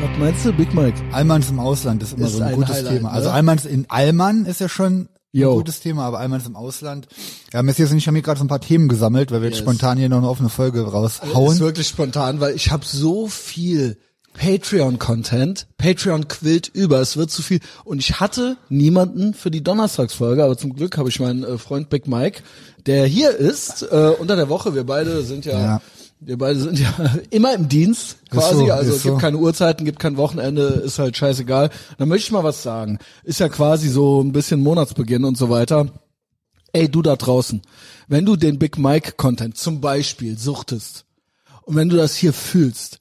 Was meinst du, Big Mike? Allmanns im Ausland ist immer Ist so ein, ein gutes Highlight, Thema. Also ne? Allmanns in Allmann ist ja schon Yo. ein gutes Thema, aber Allmanns im Ausland. Ja, Messias und ich haben hier gerade so ein paar Themen gesammelt, weil wir jetzt Yes. spontan hier noch eine offene Folge Ist raushauen. wirklich spontan, weil ich habe so viel Patreon-Content. Patreon quillt über, es wird zu viel. Und ich hatte niemanden für die Donnerstagsfolge, aber zum Glück habe ich meinen äh, Freund Big Mike, der hier ist, äh, unter der Woche. Wir beide sind ja, Ja. Wir beide sind ja immer im Dienst quasi. so, also es gibt so. keine Uhrzeiten, gibt kein Wochenende, ist halt scheißegal. Dann möchte ich mal was sagen. Ist ja quasi so ein bisschen Monatsbeginn und so weiter. Ey, du da draußen, wenn du den Big Mike Content zum Beispiel suchtest und wenn du das hier fühlst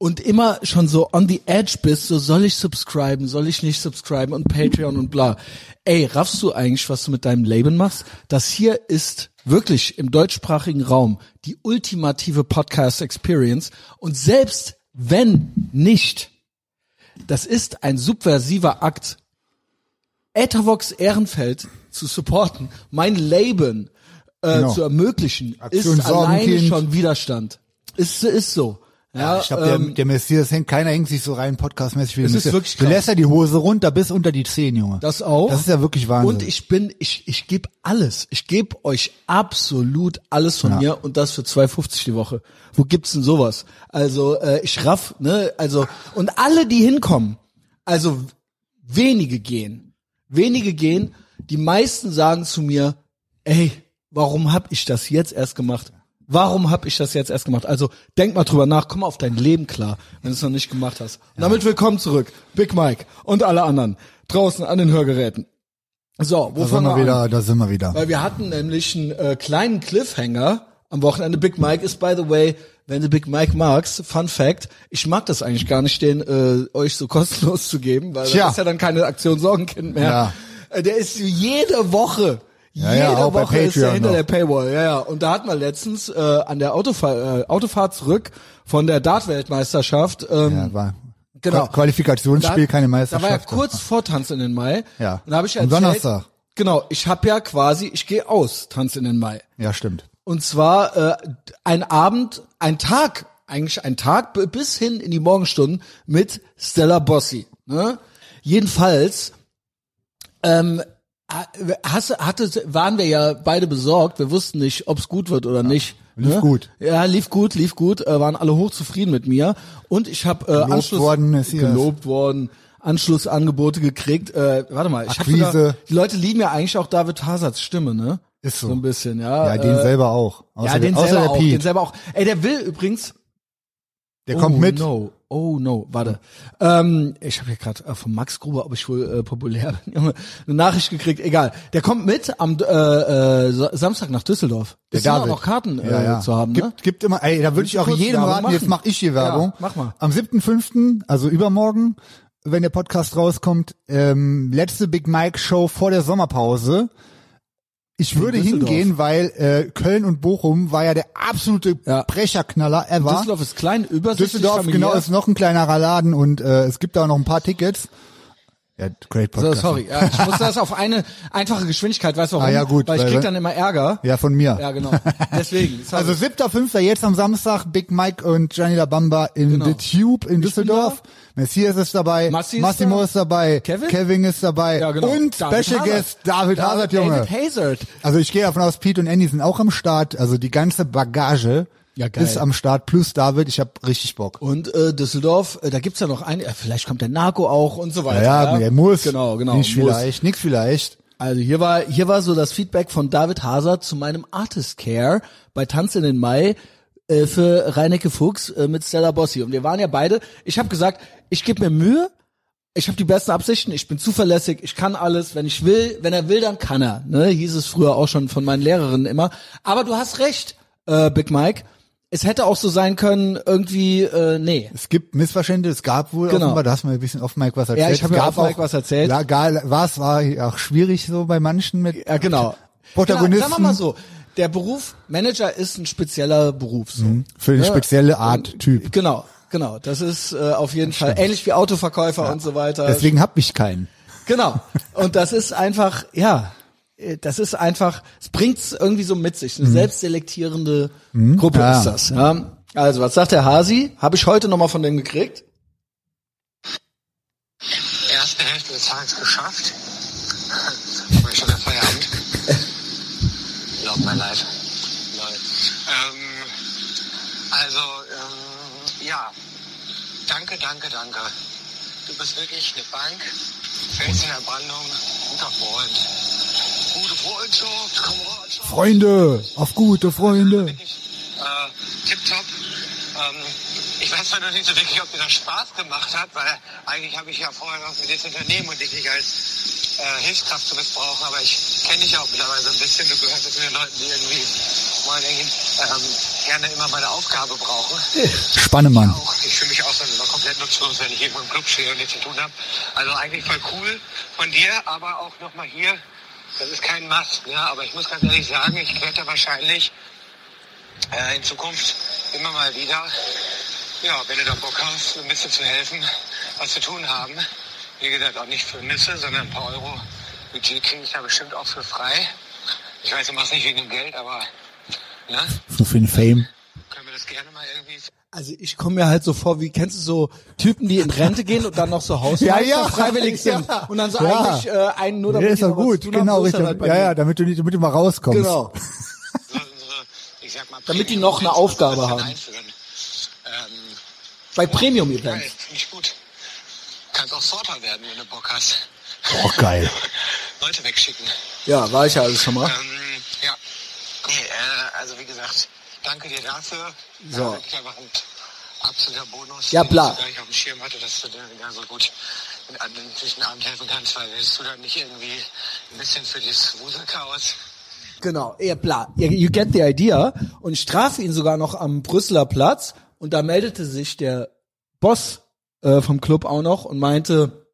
und immer schon so on the edge bist, so soll ich subscriben, soll ich nicht subscriben und Patreon und bla. Ey, raffst du eigentlich, was du mit deinem Leben machst? Das hier ist wirklich im deutschsprachigen Raum die ultimative Podcast Experience und selbst wenn nicht, das ist ein subversiver Akt, Ethervox Ehrenfeld zu supporten, mein Leben äh, Genau. zu ermöglichen, Aktion ist alleine schon Widerstand. Ist, ist so. Ja, ich glaube, ähm, der, der Messias hängt, keiner hängt sich so rein podcastmäßig wie der Es ist Messias. wirklich Du krass. lässt ja die Hose runter bis unter die Zehen, Junge. Das auch. Das ist ja wirklich Wahnsinn. Und ich bin, ich, ich gebe alles. Ich gebe euch absolut alles von Ja. mir und das für 2,50 die Woche. Wo gibt's denn sowas? Also äh, ich raff, ne? Also und alle, die hinkommen, also wenige gehen, wenige gehen. Die meisten sagen zu mir, ey, warum hab ich das jetzt erst gemacht? Warum hab ich das jetzt erst gemacht? Also denk mal drüber nach, komm mal auf dein Leben klar, wenn du es noch nicht gemacht hast. Und damit willkommen zurück, Big Mike und alle anderen draußen an den Hörgeräten. So, wo da sind fangen wir wir wieder, an? da sind wir wieder. Weil wir hatten nämlich einen äh, kleinen Cliffhanger am Wochenende. Big Mike ist, by the way, wenn du Big Mike magst, Fun Fact, ich mag das eigentlich gar nicht, den äh, euch so kostenlos zu geben, weil Tja. das ist ja dann keine Aktion Sorgenkind mehr. Ja. Äh, Der ist jede Woche, Ja, jede ja, Woche ist er hinter noch. der Paywall. Ja, ja. Und da hatten wir letztens äh, an der Autofahr äh, Autofahrt zurück von der Dart-Weltmeisterschaft. Ähm, ja, war genau. Qua- Qualifikationsspiel, da, keine Da Meisterschaft. war ja kurz vor Tanz in den Mai. Ja. Und da habe ich Am erzählt, Donnerstag. Genau, ich habe ja quasi, ich gehe aus Tanz in den Mai. Ja, stimmt. Und zwar äh, ein Abend, ein Tag, eigentlich ein Tag bis hin in die Morgenstunden mit Stella Bossi. Ne? Jedenfalls ähm, hast, hatte, waren wir ja beide besorgt. Wir wussten nicht, ob es gut wird oder nicht. lief ne? gut. Ja, lief gut, lief gut. Äh, waren alle hochzufrieden mit mir. Und ich habe äh, Gelobt Anschluss worden, Messias. gelobt worden. Anschlussangebote gekriegt. Äh, warte mal, ich hab Akquise. sogar, die Leute lieben ja eigentlich auch David Hazards Stimme, ne? Ist so. So ein bisschen, ja. Ja, den äh, selber auch. Außer ja, den außer selber auch, Pete. den selber auch. Ey, der will übrigens. Der oh, kommt mit. No. Oh no, warte. Ähm, ich habe hier gerade äh, von Max Gruber, ob ich wohl äh, populär bin, Junge, eine Nachricht gekriegt. Egal. Der kommt mit am äh, äh, Sa- Samstag nach Düsseldorf. Der Ist immer David. noch Karten äh, ja, ja. zu haben, ne? gibt, gibt immer, ey, da würde ich auch jedem raten, machen? jetzt mache ich hier Werbung. Ja, mach mal. Am 7.5., also übermorgen, wenn der Podcast rauskommt, ähm, letzte Big Mike Show vor der Sommerpause. Ich würde hingehen, weil äh, Köln und Bochum war ja der absolute Ja. Brecherknaller ever. Düsseldorf ist klein, übersichtlich, Düsseldorf, familiär. genau, ist noch ein kleinerer Laden und äh, es gibt da auch noch ein paar Tickets. Ja, great So, Podcast. sorry, ja, ich muss das auf eine einfache Geschwindigkeit, weißt du warum? Ah, ja, gut, weil ich weil- krieg dann immer Ärger. Ja, von mir. Ja, genau. Deswegen. sorry. Also 7.5. jetzt am Samstag, Big Mike und Gianni La Bamba in Genau. The Tube in Düsseldorf. Messias ist dabei, Massi ist Massimo da. ist dabei, Kevin? ist dabei ja, genau. und David Special Hazard. Guest David Ja, Hazard, Junge. David Hazard. Also ich gehe davon aus, Pete und Andy sind auch am Start, also die ganze Bagage Ja, geil. ist am Start, plus David, ich habe richtig Bock. Und äh, Düsseldorf, äh, da gibt's ja noch ein, äh, vielleicht kommt der Narco auch und so weiter. Ja, ja, er muss. Genau, genau. Nicht muss. vielleicht, nix vielleicht. Also hier war hier war so das Feedback von David Hazard zu meinem Artist Care bei Tanz in den Mai äh, für Reinecke Fuchs äh, mit Stella Bossi und wir waren ja beide. Ich habe gesagt, ich gebe mir Mühe. Ich habe die besten Absichten, ich bin zuverlässig, ich kann alles, wenn ich will, wenn er will, dann kann er. Ne? Hieß es früher auch schon von meinen Lehrerinnen immer. Aber du hast recht, äh, Big Mike. Es hätte auch so sein können, irgendwie, äh, nee. Es gibt Missverständnisse, es gab wohl Genau. offenbar, da hast du mir ein bisschen auf Mike was erzählt. Ja, ich hab Es ja gab auf Mike was erzählt. Ja, egal, was war auch schwierig so bei manchen mit Ja, genau. Protagonisten. Genau, sagen wir mal so, der Beruf Manager ist ein spezieller Beruf. So. für eine Ja, spezielle Art Typ. Genau, genau. Das ist äh, auf jeden Fall ähnlich wie Autoverkäufer und so weiter. Deswegen hab ich keinen. Genau. Und das ist einfach, ja, das ist einfach, es bringt's irgendwie so mit sich. Eine selbstselektierende Gruppe Ja. ist das. Ja. Also, was sagt der Hasi? Habe ich heute nochmal von dem gekriegt. Erste Hälfte des Tages geschafft. Aber schon der Feierabend. Love my life. Ähm, also, ähm, ja. Danke, danke, danke. Du bist wirklich eine Bank. Fels in der Brandung. Guter Freund. Freundschaft, Kameradschaft. Freunde, auf gute Freunde. Äh, tipptopp. Ähm, ich weiß zwar noch nicht so wirklich, ob mir das Spaß gemacht hat, weil eigentlich habe ich ja vorher noch mit dieses Unternehmen und dich nicht als äh, Hilfskraft zu missbrauchen, aber ich kenne dich auch mittlerweile so ein bisschen. Du gehörst zu den Leuten, die irgendwie mal ähm, gerne immer meine Aufgabe brauchen. Spannemann. Auch, ich fühle mich auch dann immer komplett nutzlos, wenn ich irgendwo im Club stehe und nichts zu tun habe. Also eigentlich voll cool von dir, aber auch nochmal hier, das ist kein Mast, ne? aber ich muss ganz ehrlich sagen, ich werde wahrscheinlich äh, in Zukunft immer mal wieder, ja, wenn du da Bock hast, ein bisschen zu helfen, was zu tun haben. Wie gesagt, auch nicht für Nüsse, sondern ein paar Euro Budget kriege ich da bestimmt auch für frei. Ich weiß, du machst nicht wegen dem Geld, aber ne, So für den Fame. können wir das gerne mal irgendwie Also ich komme mir halt so vor, wie kennst du so Typen, die in Rente gehen und dann noch so Hausmeister Ja, ja, freiwillig sind ja. und dann so Ja. eigentlich äh, einen nur damit Ja, ist doch gut, genau, richtig. halt ja, ja, damit du nicht, damit du mal rauskommst. Genau. ich sag mal, Damit die Premium- noch eine Events Aufgabe haben. Ähm, Bei geil, Premium-Events. finde ich gut. Kannst auch Sorter werden, wenn du Bock hast. Oh, geil. Leute wegschicken. Ja, war ich ja alles schon mal. Ähm, ja. Nee, äh, also wie gesagt, danke dir dafür. So. Absoluter Bonus, Ja, bla. ich auf dem Schirm hatte, dass du dir ja so gut in an den zwischen Abend helfen kannst, weil willst du dann nicht irgendwie ein bisschen für das Wuselchaos Genau, ja, bla. You get the idea. Und ich traf ihn sogar noch am Brüsseler Platz und da meldete sich der Boss äh, vom Club auch noch und meinte,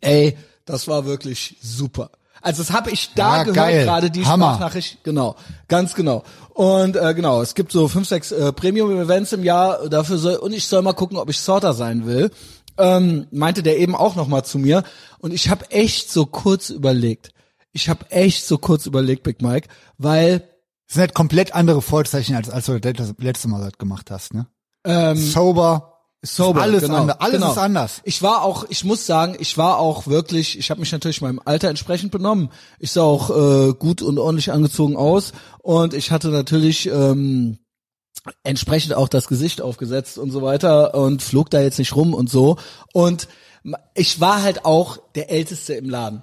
ey, das war wirklich super. Also das habe ich da Ja, gehört gerade die Hammer. Sprachnachricht. Genau, ganz genau. Und äh, genau, es gibt so fünf, sechs äh, Premium-Events im Jahr dafür soll und ich soll mal gucken, ob ich Sorter sein will. Ähm, meinte der eben auch noch mal zu mir und ich habe echt so kurz überlegt. Ich habe echt so kurz überlegt, Big Mike, weil Das sind halt komplett andere Vorzeichen, als, als du das letzte Mal gemacht hast, ne? ähm, Sober. Sober, alles genau, anders. Alles genau. ist anders. Ich war auch, ich muss sagen, ich war auch wirklich, ich habe mich natürlich meinem Alter entsprechend benommen. Ich sah auch äh, gut und ordentlich angezogen aus und ich hatte natürlich ähm, entsprechend auch das Gesicht aufgesetzt und so weiter und flog da jetzt nicht rum und so. Und ich war halt auch der Älteste im Laden.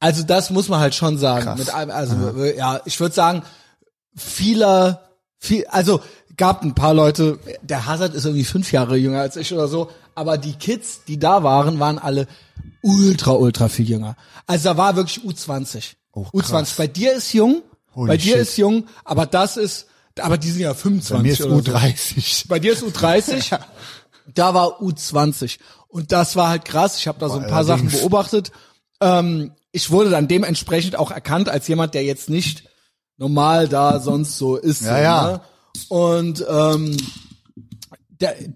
Also das muss man halt schon sagen. Krass. Mit einem, also ja, ich würde sagen, vieler, viel, also gab ein paar Leute, der Hazard ist irgendwie fünf Jahre jünger als ich oder so, aber die Kids, die da waren, waren alle ultra, ultra viel jünger. Also da war wirklich U20. Oh, U20. krass. Bei dir ist jung, Holy bei dir shit. ist jung, aber das ist, aber die sind ja 25 Bei mir ist oder so. U30. Bei dir ist U30, da war U20. Und das war halt krass. Ich habe da so ein paar Sachen allerdings. beobachtet. Ähm, ich wurde dann dementsprechend auch erkannt als jemand, der jetzt nicht normal da sonst so ist. Ja, so, ja. Ne? Und ähm,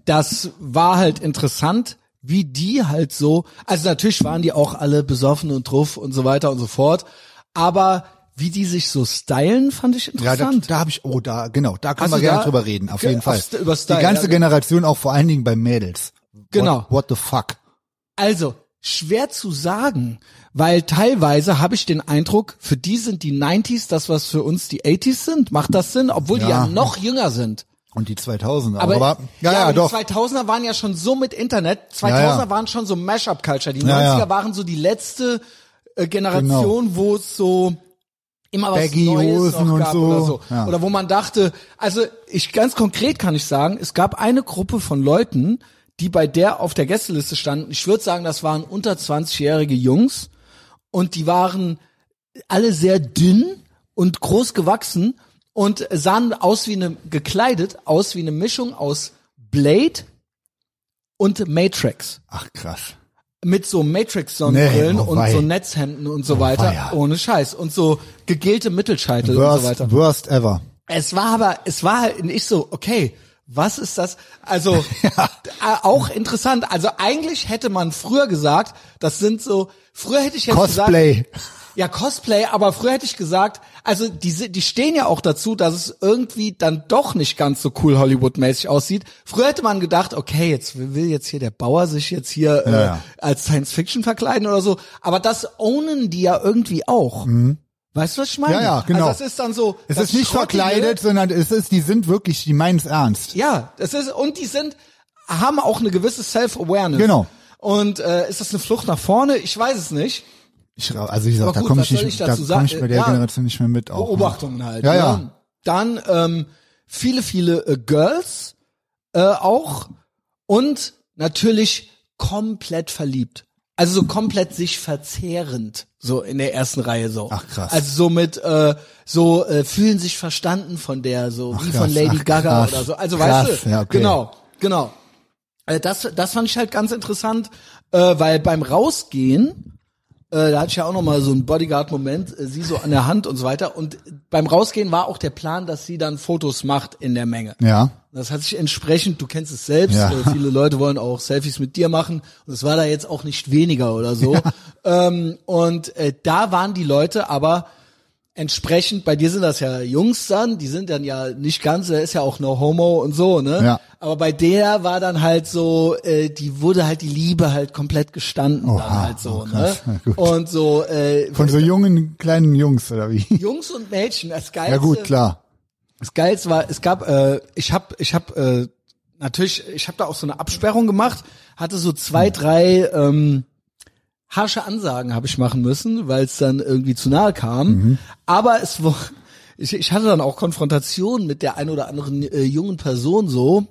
das war halt interessant, wie die halt so, also natürlich waren die auch alle besoffen und druff und so weiter und so fort, aber wie die sich so stylen, fand ich Ja, da, interessant. da habe ich, oh, da, genau, da können wir gerne drüber reden, auf jeden Fall. über Style, Die ganze ja. Generation, auch vor allen Dingen bei Mädels. Genau. What, what the fuck? Also, schwer zu sagen, weil teilweise habe ich den Eindruck, für die sind die 90s das, was für uns die 80s sind. Macht das Sinn? Obwohl die Ja. ja noch jünger sind. Und die 2000er. Aber, Aber, ja, ja, aber doch. die 2000er waren ja schon so mit Internet. 2000er Ja, ja. waren schon so Mashup-Culture. Die 90er Ja, ja. waren so die letzte äh, Generation, wo es so immer was Baggy Neues Hosen noch und gab so. oder so. Ja. Oder wo man dachte, also ich ganz konkret kann ich sagen, es gab eine Gruppe von Leuten, die bei der auf der Gästeliste standen. Ich würde sagen, das waren unter 20-jährige Jungs und die waren alle sehr dünn und groß gewachsen und sahen aus wie eine gekleidet aus wie eine Mischung aus Blade und Matrix Ach, krass. mit so Matrix Sonnenbrillen Nee, oh und so Netzhemden und so Oh weiter weia. ohne Scheiß und so gegelte Mittelscheitel und so Worst, weiter. worst ever. Es war aber, es war halt nicht so, okay, Was ist das? Also äh, auch interessant. Also eigentlich hätte man früher gesagt, das sind so. Früher hätte ich jetzt Cosplay. gesagt, ja Cosplay, aber früher hätte ich gesagt, also die die stehen ja auch dazu, dass es irgendwie dann doch nicht ganz so cool Hollywood-mäßig aussieht. Früher hätte man gedacht, okay, jetzt will jetzt hier der Bauer sich jetzt hier äh, ja. als Science Fiction verkleiden oder so, aber das ownen die ja irgendwie auch. Weißt du, was ich meine? Ja, ja, genau. Also das ist dann so. Es ist nicht Schrottige- verkleidet, sondern es ist, die sind wirklich, die meinen es ernst. Ja, das ist und die sind haben auch eine gewisse Self-Awareness. Genau. Und äh, ist das eine Flucht nach vorne? Ich weiß es nicht. Ich, also wie gesagt, da komme ich nicht, ich da komme ich bei der Ja. Generation nicht mehr mit. Auch, ne? Beobachtungen halt. Ja, ne? ja. Dann ähm, viele, viele äh, Girls äh, auch und natürlich komplett verliebt. Also so komplett sich verzehrend, so in der ersten Reihe so. Ach, krass. Also so mit äh, so äh, fühlen sich verstanden von der, so wie krass, von Lady ach, Gaga krass. oder so. Also Krass, weißt du, ja, okay. genau, genau. Äh, das, das fand ich halt ganz interessant, äh, weil beim Rausgehen äh, da hatte ich ja auch noch mal so einen Bodyguard-Moment, äh, sie so an der Hand und so weiter. Und beim Rausgehen war auch der Plan, dass sie dann Fotos macht in der Menge. Ja. Das hat sich entsprechend, du kennst es selbst, Ja. äh, viele Leute wollen auch Selfies mit dir machen und es war da jetzt auch nicht weniger oder so. Ähm, und äh, da waren die Leute aber entsprechend, bei dir sind das ja Jungs dann, die sind dann ja nicht ganz, da ist ja auch no homo und so, ne? Ja. Aber bei der war dann halt so, äh, die wurde halt die Liebe halt komplett gestanden Oha, dann halt so, oh, krass. ne? Und so äh, Von so jungen, kleinen Jungs, oder wie? Jungs und Mädchen, das Geilste. Ja gut, klar. Das Geilste war, es gab, äh, ich hab, ich hab, äh, natürlich, ich habe da auch so eine Absperrung gemacht, hatte so zwei, drei ähm, harsche Ansagen habe ich machen müssen, weil es dann irgendwie zu nahe kam. Aber es war, ich, ich hatte dann auch Konfrontation mit der ein oder anderen äh, jungen Person so,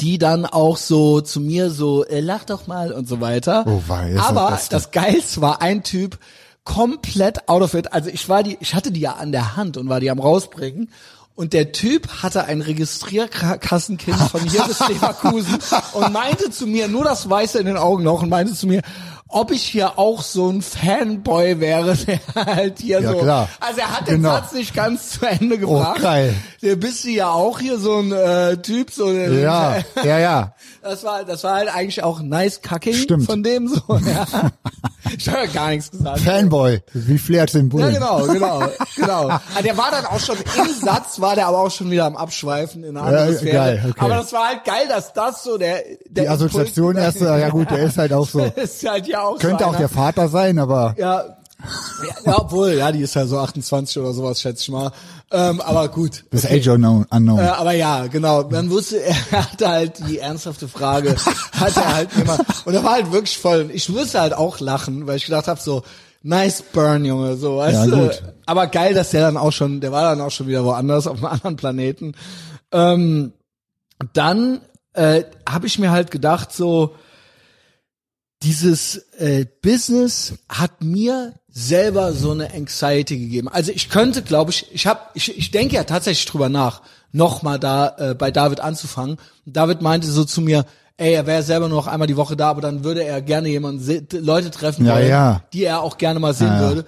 die dann auch so zu mir so, äh, lach doch mal und so weiter. Oh, wei, das Aber Beste. das Geilste war ein Typ, komplett out of it. Also ich war die, ich hatte die ja an der Hand und war die am rausbringen. Und der Typ hatte ein Registrierkassenkind von hier bis Leverkusen und meinte zu mir, nur das Weiße in den Augen noch, und meinte zu mir, ob ich hier auch so ein Fanboy wäre, der halt hier Ja, so. klar. Also er hat den Genau. Satz nicht ganz zu Ende gebracht. geil. Der bist du ja auch hier so ein äh, Typ, so der, Ja, ja, ja. das war, das war halt eigentlich auch nice Cucking Stimmt. von dem so. Ja. Ich habe ja gar nichts gesagt. Fanboy, wie Flair Ja, Bullen. genau, genau, genau. Ah, der war dann auch schon im Satz, war der aber auch schon wieder am Abschweifen in eine andere Ja, Sphäre. geil, okay. Aber das war halt geil, dass das so der, der Die Assoziation erst, ja gut, der ist halt auch so. ist halt ja auch Könnte so auch einer. der Vater sein, aber Ja, ja, ja, obwohl, ja, die ist ja so 28 oder sowas, schätze ich mal. Ähm, aber gut. das ist Age unknown. unknown. Äh, aber ja, genau. Man wusste, er hatte halt die ernsthafte Frage, hat er halt immer. Und er war halt wirklich voll. Ich musste halt auch lachen, weil ich gedacht habe, so, nice burn, Junge, so, weißt Ja, du. gut. Aber geil, dass der dann auch schon, der war dann auch schon wieder woanders, auf einem anderen Planeten. Ähm, dann äh, habe ich mir halt gedacht, so, dieses äh, Business hat mir selber so eine Anxiety gegeben. Also ich könnte, glaube ich, ich habe, ich, ich denke ja tatsächlich drüber nach, nochmal da äh, bei David anzufangen. David meinte so zu mir, ey, er wäre selber nur noch einmal die Woche da, aber dann würde er gerne jemanden, Leute treffen Ja, wollen, ja. die er auch gerne mal sehen ja. würde.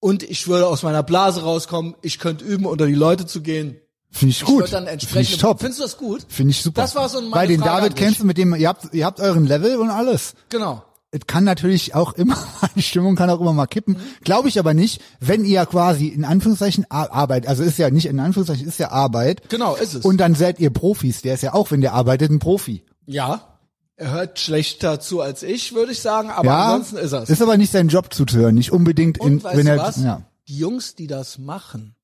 Und ich würde aus meiner Blase rauskommen, ich könnte üben, unter die Leute zu gehen. Finde ich Ich gut. würde dann Finde entsprechend. ich top. Findest du das gut? Finde ich super. Das war so meine Weil den Frage David kennst du mit dem, ihr habt, ihr habt euren Level und alles. Genau. Es kann natürlich auch immer, die Stimmung kann auch immer mal kippen. Glaube ich aber nicht, wenn ihr quasi in Anführungszeichen Ar- Arbeit, also ist ja nicht in Anführungszeichen, ist ja Arbeit. Genau, ist es. Und dann seid ihr Profis. Der ist ja auch, wenn der arbeitet, ein Profi. Ja. Er hört schlechter zu als ich, würde ich sagen, aber Ja, ansonsten ist er ist aber nicht sein Job zuzuhören, nicht unbedingt in, Und weißt wenn er, was? ja. Die Jungs, die das machen,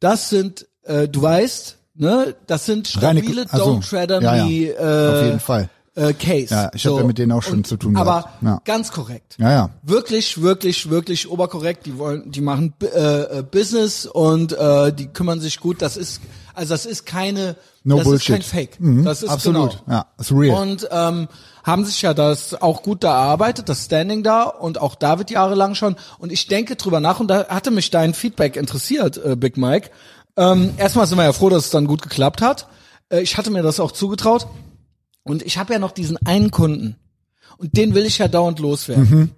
das sind, äh, du weißt, ne, das sind stabile ach so. Don't Treader Ja, ja. wie äh, Auf jeden Fall. äh, Case. Ja, ich hab ja mit denen auch schon Und- zu tun Aber gehabt. Ja. ganz korrekt. Ja, ja. Wirklich, wirklich, wirklich oberkorrekt. Die wollen, die machen äh, äh, Business und äh, die kümmern sich gut. Das ist, also das ist keine, No das Bullshit. ist kein Fake. Mhm, das ist absolut. Genau. Ja, ist real. Und ähm, haben sich ja das auch gut da erarbeitet, das Standing da und auch David jahrelang schon. Und ich denke drüber nach und da hatte mich dein Feedback interessiert, äh, Big Mike. Ähm, erstmal sind wir ja froh, dass es dann gut geklappt hat. Äh, ich hatte mir das auch zugetraut. Und ich habe ja noch diesen einen Kunden. Und den will ich ja dauernd loswerden. Mhm.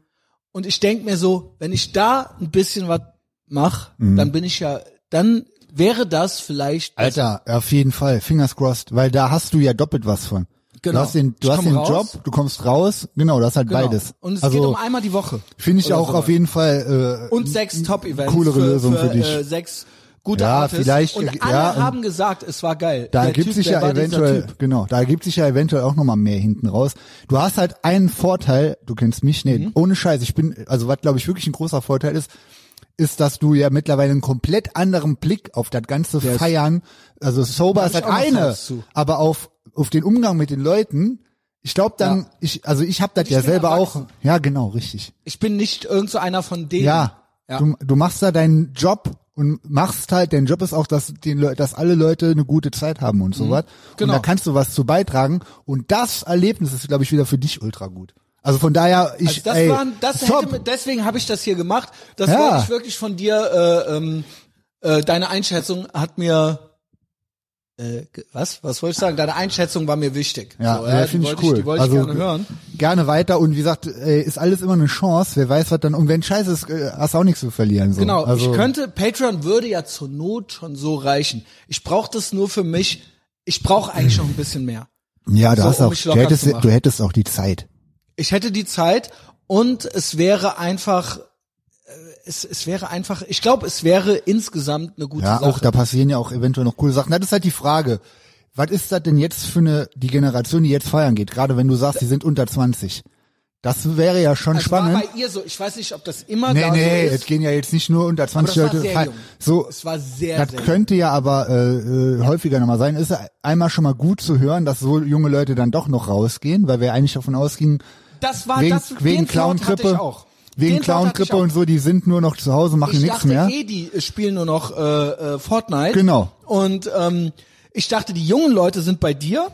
Und ich denk mir so, wenn ich da ein bisschen was mache, Mhm. dann bin ich ja, dann wäre das vielleicht Alter, auf jeden Fall, fingers crossed, weil da hast du ja doppelt was von. Genau. Du hast den, du hast den raus. Job, du kommst raus, genau, das ist halt Genau. beides. Und es also, geht um einmal die Woche. finde ich auch sowas. auf jeden Fall, äh, Und sechs Top-Events. coolere für, Lösung für dich. Äh, sechs gute Ja, Artists. vielleicht, Und äh, alle ja, haben gesagt, es war geil. da typ, sich ja eventuell, genau, da ergibt sich ja eventuell auch nochmal mehr hinten raus. Du hast halt einen Vorteil, du kennst mich, nee, Mhm. ohne Scheiß, ich bin, also was glaube ich wirklich ein großer Vorteil ist, ist, dass du ja mittlerweile einen komplett anderen Blick auf das ganze ist- Feiern, also sober ist auch noch eine, aber auf, auf den Umgang mit den Leuten, ich glaube dann, Ja. ich, also ich habe das ja selber auch, erwachsen. ja genau, richtig. Ich bin nicht irgend so einer von denen. Ja, Ja. Du, du machst da deinen Job und machst halt, dein Job ist auch, dass, den, Leu- dass alle Leute eine gute Zeit haben und so was. Genau. Und da kannst du was zu beitragen. Und das Erlebnis ist, glaube ich, wieder für dich ultra gut. Also von daher, ich, Also das ey, waren, das top. hätte, deswegen habe ich das hier gemacht. Das Ja. wollte ich wirklich von dir. Äh, ähm, äh, deine Einschätzung hat mir äh, was? Was wollte ich sagen? Deine Einschätzung war mir wichtig. Ja, so, ja, die finde ich wollte cool. die wollte also ich gerne hören. gerne weiter und wie gesagt, ey, ist alles immer eine Chance. Wer weiß, was dann und wenn Scheiße ist, äh, hast du auch nichts zu verlieren. So. Genau, also, ich könnte, Patreon würde ja zur Not schon so reichen. Ich brauche das nur für mich. Ich brauche eigentlich noch ein bisschen mehr. Ja, du so, hast um auch, du hättest, du hättest auch die Zeit. Ich hätte die Zeit und es wäre einfach, äh, es, es wäre einfach, ich glaube, es wäre insgesamt eine gute Ja, Sache. auch da passieren ja auch eventuell noch coole Sachen. Das ist halt die Frage. Was ist das denn jetzt für eine, die Generation, die jetzt feiern geht? Gerade wenn du sagst, die sind unter 20. Das wäre ja schon also war spannend. bei ihr so, ich weiß nicht, ob das immer Nee, da nee, so es gehen ja jetzt nicht nur unter 20 das war Leute sehr feiern. jung. So, Es war sehr, das sehr könnte ja aber äh, äh, häufiger nochmal sein. Ist ja einmal schon mal gut zu hören, dass so junge Leute dann doch noch rausgehen, weil wir eigentlich davon ausgingen, Das war wegen, das, wegen den Ich wegen ich Clown-Grippe und so, die sind nur noch zu Hause, machen ich nichts dachte mehr. eh, die spielen nur noch äh, äh, Fortnite. Genau. Und ähm, ich dachte, die jungen Leute sind bei dir.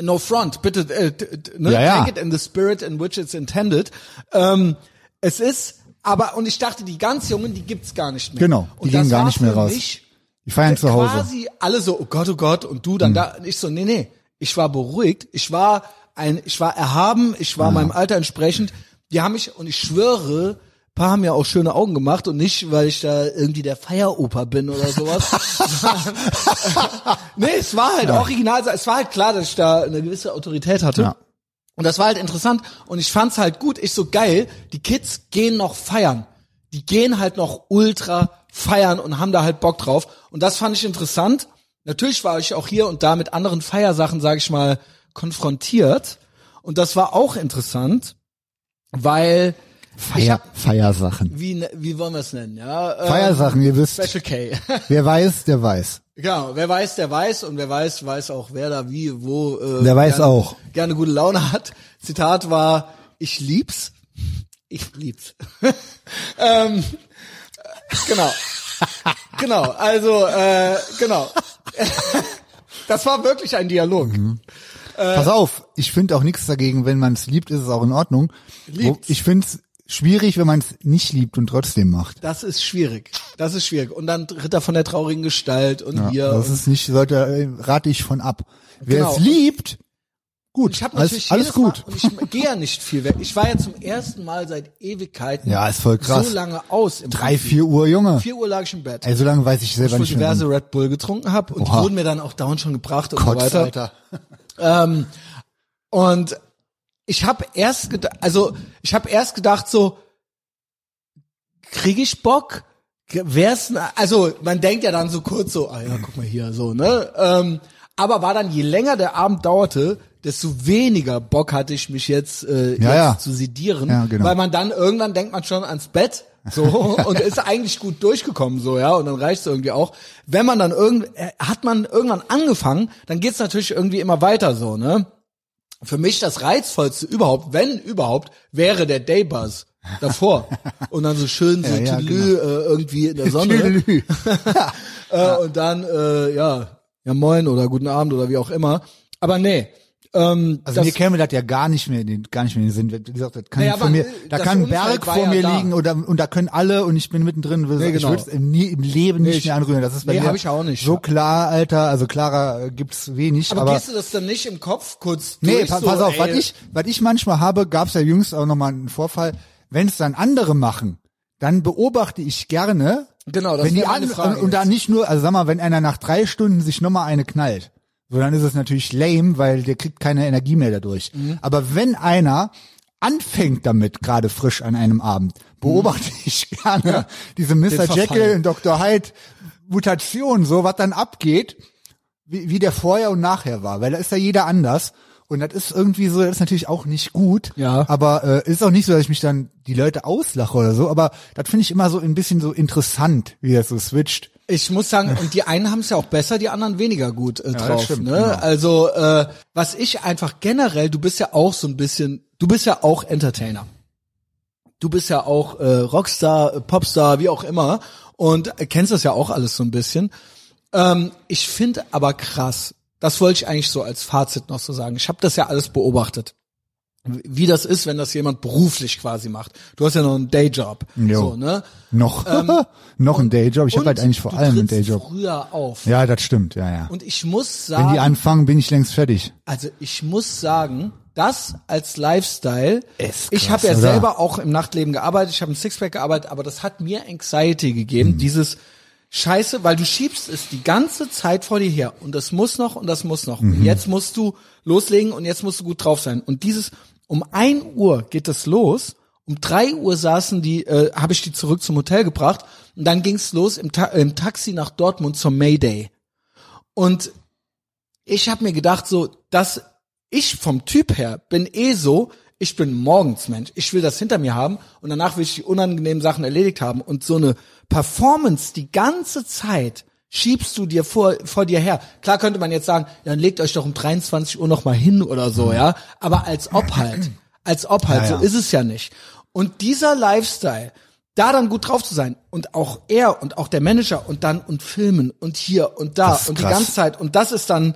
No front, bitte, äh, ne? Ja, ja. take it in the spirit in which it's intended. Ähm, es ist, aber und ich dachte, die ganz Jungen, die gibt's gar nicht mehr. Genau, die und gehen gar nicht mehr raus. Mich Die feiern zu Hause. Hm. quasi alle so, oh Gott, oh Gott, und du dann da. Und ich so, nee, nee, ich war beruhigt, ich war ein, ich war erhaben, ich war meinem Alter entsprechend. Die haben mich, und ich schwöre, paar haben ja auch schöne Augen gemacht und nicht, weil ich da irgendwie der Feieroper bin oder sowas. nee, es war halt original, es war halt klar, dass ich da eine gewisse Autorität hatte. Ja. Und das war halt interessant und ich fand's halt gut. Ich so geil, die Kids gehen noch feiern. Die gehen halt noch ultra feiern und haben da halt Bock drauf. Und das fand ich interessant. Natürlich war ich auch hier und da mit anderen Feiersachen, sage ich mal, konfrontiert. Und das war auch interessant, weil Feier, Feiersachen. wie ne- wie wollen wir es nennen? Ja, ähm, Feiersachen, ihr wisst. Special K. Wer weiß, der weiß. Genau, wer weiß, der weiß und wer weiß, weiß auch, wer da wie, wo. Äh, Der weiß gerne, auch. Gerne gute Laune hat. Zitat war, ich lieb's. Ich lieb's. ähm, genau. genau, also, äh, genau. das war wirklich ein Dialog. Mhm. Pass auf, ich finde auch nichts dagegen, wenn man es liebt, ist es auch in Ordnung. Liebt's. ich finde es schwierig, wenn man es nicht liebt und trotzdem macht. Das ist schwierig. Das ist schwierig. Und dann Ritter von der traurigen Gestalt und Ja, hier. das und ist nicht, sollte, äh, rate ich von ab. Wer Genau. es liebt, gut, ich habe alles, natürlich alles jedes gut. Mal, und ich gehe ja nicht viel weg. Ich war ja zum ersten Mal seit Ewigkeiten Ja, ist voll krass. so lange aus. Im Drei, Prinzip. vier Uhr, Junge. Vier Uhr lag ich im Bett. Ey, so lange weiß ich selber ich nicht mehr. diverse Red Bull getrunken habe und die wurden mir dann auch dauernd schon gebracht und Kotz, so weiter. Alter. Ähm, und ich habe erst gedacht, also ich habe erst gedacht so, kriege ich Bock? Wär's, also man denkt ja dann so kurz so, ah ja, guck mal hier, so, ne? Ähm, aber war dann, je länger der Abend dauerte, desto weniger Bock hatte ich mich jetzt, äh, jetzt ja. zu sedieren, Ja, genau. weil man dann irgendwann denkt man schon ans Bett, so und ist eigentlich gut durchgekommen, so ja, und dann reicht's irgendwie auch. Wenn man dann irgend, äh, hat man irgendwann angefangen, dann geht's natürlich irgendwie immer weiter, so ne? Für mich das reizvollste überhaupt, wenn überhaupt, wäre der Daybuzz davor und dann so schön so Ja, ja, Tüdelü, äh, irgendwie in der Sonne Tüdelü. äh, und dann äh, ja ja moin oder guten Abend oder wie auch immer. Aber nee, ähm, Also das, mir käme das ja gar nicht mehr, in den, gar nicht mehr in den Sinn. Wie gesagt, das kann Naja, vor mir, da kann ein Berg vor ja mir da. liegen oder und da können alle und ich bin mittendrin. Nee, Ich genau. würde es im, nie, im Leben nicht ich- mehr anrühren. Das ist bei nee, mir ich auch nicht. so klar, Alter. Also klarer äh, gibt's wenig. aber, Aber, gehst du das dann nicht im Kopf kurz nee, durch, so, pass auf. ey, Was ich, was ich manchmal habe, gab's ja jüngst auch nochmal einen Vorfall. Wenn es dann andere machen, dann beobachte ich gerne, Genau, das wenn die meine Frage. und da jetzt. nicht nur, also sag mal, wenn einer nach drei Stunden sich nochmal eine knallt, so dann ist es natürlich lame, weil der kriegt keine Energie mehr dadurch. Mhm. Aber wenn einer anfängt damit, gerade frisch an einem Abend, beobachte ich gerne diese Mr. Jekyll und Dr. Hyde Mutation, so was dann abgeht, wie, wie der vorher und nachher war, weil da ist ja jeder anders. Und das ist irgendwie so, das ist natürlich auch nicht gut. Ja. Aber äh, ist auch nicht so, dass ich mich dann die Leute auslache oder so. Aber das finde ich immer so ein bisschen so interessant, wie das so switcht. Ich muss sagen, und die einen haben es ja auch besser, die anderen weniger gut äh, drauf. stimmt, ne? genau. Also äh, was ich einfach generell, du bist ja auch so ein bisschen, du bist ja auch Entertainer. Du bist ja auch äh, Rockstar, äh, Popstar, wie auch immer und äh, kennst das ja auch alles so ein bisschen. Ähm, ich finde aber krass, das wollte ich eigentlich so als Fazit noch so sagen. Ich habe das ja alles beobachtet wie das ist, wenn das jemand beruflich quasi macht. Du hast ja noch einen Dayjob. Jo. So, ne? Noch, noch ein Dayjob. Ich habe halt eigentlich vor allem einen Dayjob. früher auf. Ja, das stimmt, ja, ja. Und ich muss Wenn die sagen, anfangen, bin ich längst fertig. also ich muss sagen, das als Lifestyle, Ist ich krass, habe ja oder? selber auch im Nachtleben gearbeitet, ich habe im Sixpack gearbeitet, aber das hat mir Anxiety gegeben, Hm. dieses Scheiße, weil du schiebst es die ganze Zeit vor dir her und das muss noch und das muss noch. Mhm. Und jetzt musst du loslegen und jetzt musst du gut drauf sein. Und dieses, um ein Uhr geht es los, um drei Uhr saßen die, äh, habe ich die zurück zum Hotel gebracht und dann ging's los im, Ta im Taxi nach Dortmund zum Mayday. Und ich habe mir gedacht, so, dass ich vom Typ her bin eh so, ich bin Morgensmensch. Ich will das hinter mir haben und danach will ich die unangenehmen Sachen erledigt haben. Und so eine Performance die ganze Zeit schiebst du dir vor, vor dir her. Klar könnte man jetzt sagen, dann legt euch doch um 23 Uhr noch mal hin oder so, ja. Aber als ob halt. Als ob halt. Ja, ja. So ist es ja nicht. Und dieser Lifestyle, da dann gut drauf zu sein und auch er und auch der Manager und dann und filmen und hier und da und die krass. ganze Zeit und das ist dann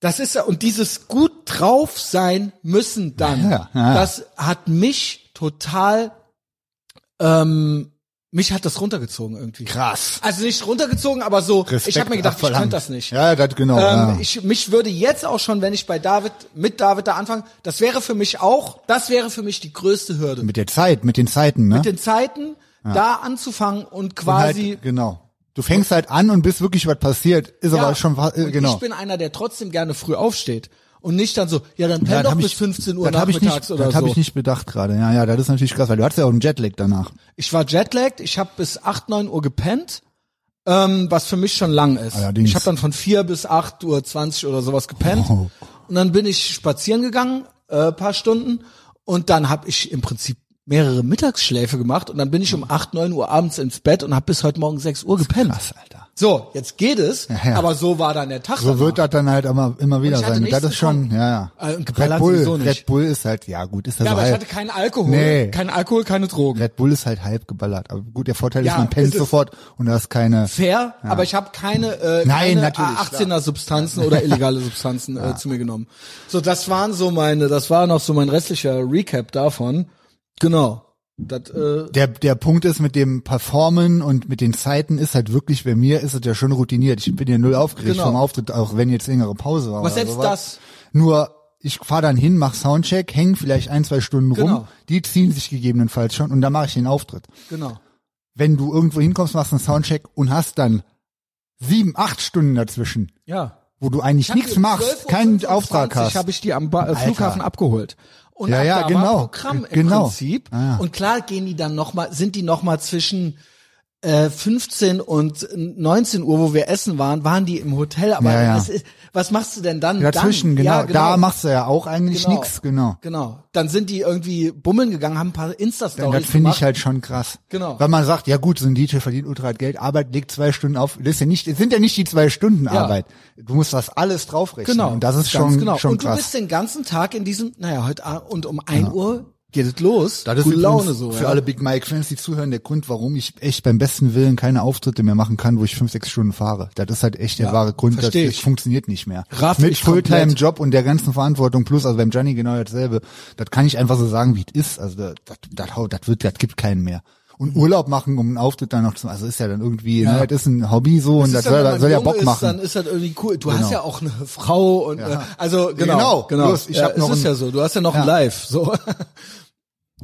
das ist ja und dieses gut drauf sein müssen dann ja. das hat mich total ähm, mich hat das runtergezogen irgendwie Krass. also nicht runtergezogen aber so Respekt ich habe mir gedacht ich abverlangt. könnte das nicht Ja, das genau. ähm, ja. ich, mich würde jetzt auch schon, wenn ich bei David, mit David da anfange, das wäre für mich auch, das wäre für mich die größte Hürde. Mit mit der Zeit, mit den Zeiten, ne? den Zeiten, da anzufangen und Und quasi, halt, genau. Du fängst halt an und bis wirklich was passiert, ist ja, aber schon äh, und genau. ich bin einer, der trotzdem gerne früh aufsteht. Und nicht dann so, ja, dann Ja, penn das doch bis ich- 15 Uhr das nachmittags nicht, oder Das so. habe ich nicht bedacht gerade. Ja, ja, das ist natürlich krass, weil du hattest ja auch einen Jetlag danach. Ich war jetlagged, ich habe bis 8, 9 Uhr gepennt, ähm, was für mich schon lang ist. Allerdings. Ich habe dann von 4 bis 8 Uhr 20 oder sowas gepennt. Oh. Und dann bin ich spazieren gegangen, äh, paar Stunden. Und dann habe ich im Prinzip mehrere Mittagsschläfe gemacht. Und dann bin ich um 8, 9 Uhr abends ins Bett und habe bis heute Morgen 6 Uhr gepennt. Krass, Alter. So, jetzt geht es, Ja, ja. aber so war dann der Tag. So wird das dann halt immer, immer wieder ich sein. Das ist schon, ja, ja. Äh, Red Bull. Red Bull ist halt, ja gut, ist ja, ja, so aber ich halb. hatte keinen Alkohol. Nee. Kein Alkohol, keine Drogen. Red Bull ist halt halb geballert. Aber gut, der Vorteil Ja, ist, man pennt sofort und da ist keine. fair, aber ich habe keine, äh, Nein, keine natürlich, 18er Substanzen oder illegale Substanzen äh, zu mir genommen. So, das waren so meine, das war noch so mein restlicher Recap davon. Genau. Das, äh, Der, der Punkt ist mit dem Performen und mit den Zeiten ist halt wirklich, bei mir ist es ja schon routiniert. Ich bin ja null aufgeregt Genau. vom Auftritt, auch wenn jetzt längere Pause war. was sowas. das? Nur, ich fahr dann hin, mach Soundcheck, häng vielleicht ein, zwei Stunden rum. Genau. Die ziehen sich gegebenenfalls schon und dann mache ich den Auftritt. Genau. Wenn du irgendwo hinkommst, machst einen Soundcheck und hast dann sieben, acht Stunden dazwischen, Ja. wo du eigentlich nichts machst, keinen Auftrag hast. habe ich die am ba äh, Flughafen abgeholt. Und Ja, ja, genau. Programm im Genau. Prinzip. Ah. Und klar gehen die dann noch mal, sind die noch mal zwischen äh, 15 und 19 Uhr, wo wir essen waren, waren die im Hotel. Aber Ja, ja. Was, ist, was machst du denn dann? Dazwischen, dann? genau. Ja, Da machst du ja auch eigentlich Genau. nix, genau. Genau. Dann sind die irgendwie bummeln gegangen, haben ein paar Und Insta-Stories das finde gemacht. ich halt schon krass. Genau. Weil man sagt, ja gut, so ein DJ verdient ultra halt Geld, Arbeit legt zwei Stunden auf. Das ist ja nicht, sind ja nicht die zwei Stunden Ja. Arbeit. Du musst das alles draufrechnen. Genau. Und das ist Ganz schon, genau. schon und du krass. bist den ganzen Tag in diesem, naja, heute und um 1 Uhr geht es los. Das ist Gute Laune so. für ja. alle Big Mike Fans, die zuhören, der Grund, warum ich echt beim besten Willen keine Auftritte mehr machen kann, wo ich fünf, sechs Stunden fahre. Das ist halt echt der Ja, wahre Grund, das, das funktioniert nicht mehr. Raff Mit. Fulltime-Job und der ganzen Verantwortung plus, also beim Gianni genau dasselbe. Das kann ich einfach so sagen, wie es ist. Also das, das, das, das wird, das gibt keinen mehr. Und Urlaub machen, um einen Auftritt dann noch zu, also ist ja dann irgendwie, Ja. ne, das ist ein Hobby so und das ist dann, soll, soll ja Bock ist, machen. Dann ist das irgendwie cool. Du hast Genau. ja auch eine Frau und äh, also genau, Genau. genau. Bloß, ich ja, hab noch ist ein- ja so. Du hast ja noch Ja. ein Live. So.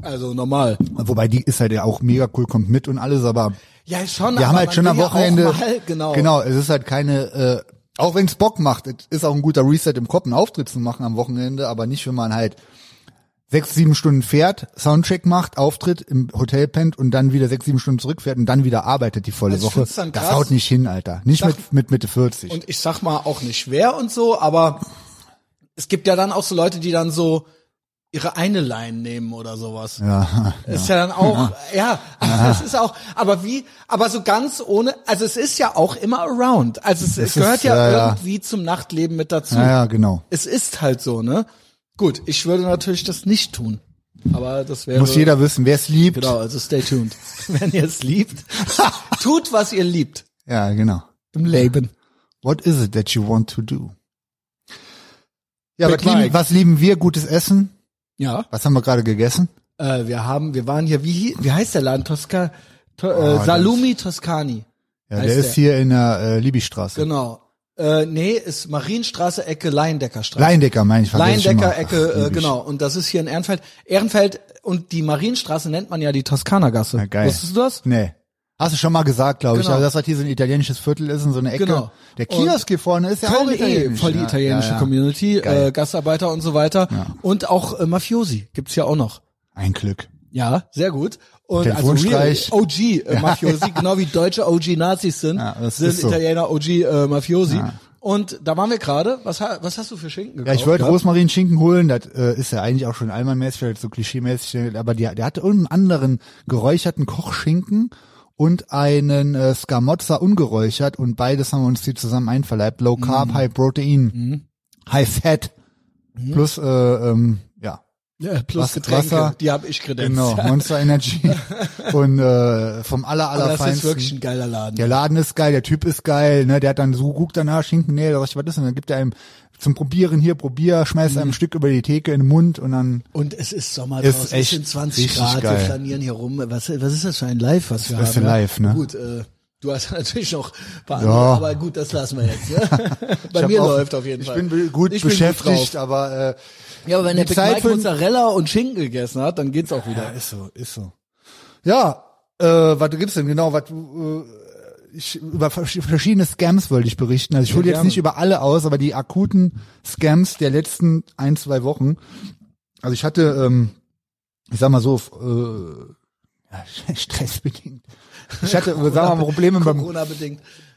Also normal. Wobei die ist halt ja auch mega cool, kommt mit und alles, aber Ja, schon. wir haben halt schon am will ja Wochenende. Mal, genau. Genau, es ist halt keine, äh, auch wenn es Bock macht, es ist auch ein guter Reset im Kopf, einen Auftritt zu machen am Wochenende, aber nicht, wenn man halt sechs, sieben Stunden fährt, Soundcheck macht, Auftritt im Hotel pennt und dann wieder sechs, sieben Stunden zurückfährt und dann wieder arbeitet die volle Also Woche. Das krass. haut nicht hin, Alter. Nicht mit, mit Mitte 40. Und ich sag mal auch nicht schwer und so, aber es gibt ja dann auch so Leute, die dann so ihre eine Line nehmen oder sowas. ja, Ist ja dann auch, ja, also es ist auch, aber wie, aber so ganz ohne, also es ist ja auch immer around. Also es, es ist, gehört ja, ja, ja. irgendwie zum Nachtleben mit dazu. ja, ja, genau. Es ist halt so, ne? Gut, ich würde natürlich das nicht tun. Aber das wäre. Muss jeder wissen, wer es liebt. Genau, also stay tuned. Wenn ihr es liebt, tut, was ihr liebt Ja, genau. im Leben. What is it that you want to do? Ja, was lieben, was lieben wir? Gutes Essen. Ja. Was haben wir gerade gegessen? Äh, wir haben, wir waren hier, wie, wie heißt der Laden? Tosca, to, Oh, äh, das- Salumi Toscani. Ja, der ist der. hier in der äh, Libystraße. Genau. Äh, nee, ist Marienstraße, Ecke Leindeckerstraße. Leindecker, meine ich. Leindecker Ecke, Ach, äh, genau. Und das ist hier in Ehrenfeld. Ehrenfeld und die Marienstraße nennt man ja die Toskana-Gasse. Wusstest du das? Nee. Hast du schon mal gesagt, glaube ich. Genau. Aber das, was hier so ein italienisches Viertel ist, in so eine Ecke. Genau. Der Kiosk hier vorne ist ja auch Köln eh, italienisch. voll die ja, italienische ja, ja. Community, Geil. äh, Gastarbeiter und so weiter. Und auch äh, Mafiosi gibt's ja auch noch. Ein Glück. Ja, sehr gut. Und also Telefonstreich. real, OG äh, Mafiosi, genau wie deutsche OG Nazis sind, Ja, sind so. Italiener OG äh, Mafiosi. Und da waren wir gerade. Was, was hast du für Schinken gekauft? Ja, ich wollte? Rosmarinschinken holen, das äh, ist ja eigentlich auch schon allmannmäßig, halt so klischeemäßig, aber die, der hatte einen anderen geräucherten Kochschinken und einen äh, Scamozza ungeräuchert und beides haben wir uns hier zusammen einverleibt. Low Carb, High Protein, High Fat, plus äh, ähm, ja, plus Was- Getränke, Wasser. die habe ich kredenzt. genau, Monster Energy und äh, vom aller, aller Aber das ist wirklich ein geiler Laden. Der Laden ist geil, der Typ ist geil, ne? Der hat dann so guckt danach Schinken, nee, ich, was ist denn? Dann gibt er einem zum Probieren hier, probier, schmeißt Mhm. einem ein Stück über die Theke in den Mund und dann Und es ist Sommer Ist draußen, es echt sind 20 richtig Grad, wir geil. flanieren hier rum. Was, was ist das für ein Live, was wir Das haben? ist ein? Live, ne? Gut, äh, du hast natürlich noch ein paar Ja. andere, aber gut, das lassen wir jetzt. Ne? Bei Ich mir läuft auf jeden ich Fall. bin be- gut Ich bin beschäftigt, drauf. aber äh, Ja, aber wenn der Big Zeit Mike Mozzarella und Schinken gegessen hat, dann geht's auch wieder. ist so, ist so. Ja, äh, was gibt's denn genau? Was äh, ich, über vers- verschiedene Scams wollte ich berichten. Also ich hole jetzt nicht über alle aus, aber die akuten Scams der letzten ein, zwei Wochen. Also ich hatte, ähm, ich sag mal so, äh, ja, stressbedingt. Ich hatte, sagen wir mal, Probleme beim,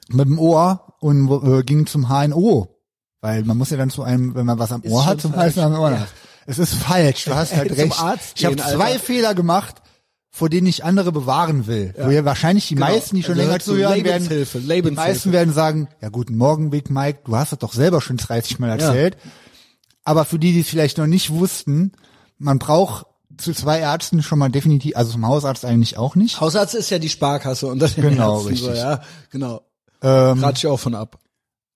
mit dem Ohr und äh, ging zum HNO. Weil man muss ja dann zu einem, wenn man was am Ist Ohr hat, zum falsch. Beispiel am Ohr. Ja. Es ist falsch, du hast halt recht. Arzt ich habe zwei. Fehler gemacht, vor denen ich andere bewahren will. Wo ja wahrscheinlich die Genau. meisten, die schon Also länger zu zuhören werden, Lebenshilfe, die meisten werden sagen, ja guten Morgen, Big Mike, du hast das doch selber schon 30 Mal erzählt. Aber für die, die es vielleicht noch nicht wussten, man braucht zu zwei Ärzten schon mal definitiv, also zum Hausarzt eigentlich auch nicht. Hausarzt ist ja die Sparkasse und das Genau, So, richtig. ja, genau. Ähm, Ratsch ich auch von ab.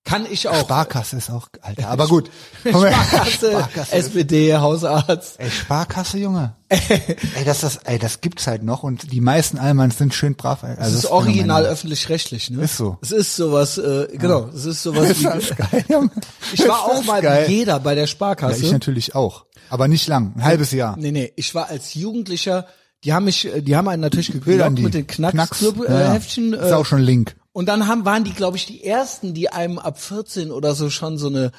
Kann ich auch. Sparkasse ist auch, Alter, aber gut. Sparkasse, Sparkasse. SPD, Hausarzt. Ey, Sparkasse, Junge. ey, das, das, ey, das gibt's halt noch und die meisten Allmanns sind schön brav. Also Das ist original öffentlich-rechtlich, ne? Ist so. Es ist sowas, äh, genau, es ist sowas Ist wie, geil, Junge? ich war Ist auch mal geil? jeder bei der Ja, Sparkasse. ich natürlich auch. Aber nicht lang. Ein halbes Jahr. Nee, nee, ich war als Jugendlicher, die haben mich, äh, die haben einen natürlich die. mit den Knacks. Knacks-Heftchen. Ja, ja. Äh, Heftchen, Ist auch schon Link. Und dann haben, waren die, glaube ich, die ersten, die einem ab 14 oder so schon so eine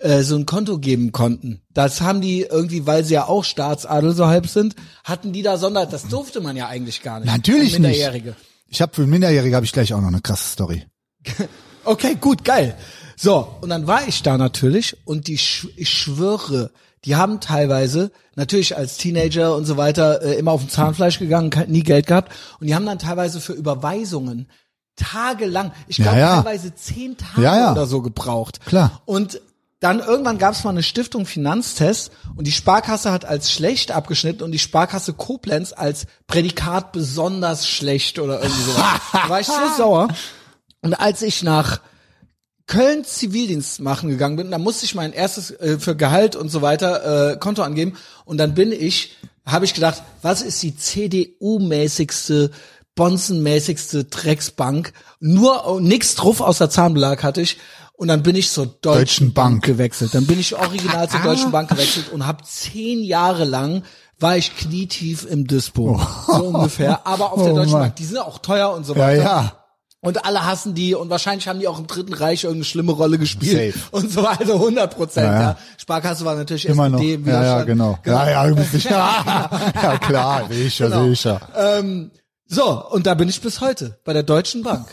äh, so ein Konto geben konnten. Das haben die irgendwie, weil sie ja auch Staatsadel so halb sind, hatten die da Sonder. Das durfte man ja eigentlich gar nicht. Natürlich Minderjährige. Ich habe für Minderjährige habe ich gleich auch noch eine krasse Story. Okay, gut, geil. So, und dann war ich da natürlich und die, sch- ich schwöre, die haben teilweise, natürlich als Teenager und so weiter, äh, immer auf dem Zahnfleisch gegangen, nie Geld gehabt. Und die haben dann teilweise für Überweisungen tagelang, ich glaube Ja, ja. teilweise zehn Tage Ja, oder so gebraucht. Klar. Und dann irgendwann gab es mal eine Stiftung Finanztest und die Sparkasse hat als schlecht abgeschnitten und die Sparkasse Koblenz als Prädikat besonders schlecht oder irgendwie so. da war ich so sauer. Und als ich nach Köln Zivildienst machen gegangen bin, da musste ich mein erstes äh, für Gehalt und so weiter äh, Konto angeben und dann bin ich, habe ich gedacht, was ist die CDU-mäßigste, bonzenmäßigste Drecksbank? Nur oh, nix drauf außer Zahnbelag hatte ich und dann bin ich zur Deutschen, Deutschen Bank. Bank. gewechselt. Dann bin ich original zur Deutschen Bank gewechselt und habe zehn Jahre lang war ich knietief im Dispo. So ungefähr. Aber auf der Oh Deutschen Mann. Bank. Die sind auch teuer und so Ja, weiter. ja. Und alle hassen die und wahrscheinlich haben die auch im Dritten Reich irgendeine schlimme Rolle gespielt Safe. und so weiter, 100 Prozent. Ja, Ja, ja. Sparkasse war natürlich Immer noch. SPD Ja, ja, Widerstand. genau. Ja, ja, du bist sicher. ja, klar, sicher, Genau. sicher. So, und da bin ich bis heute bei der Deutschen Bank.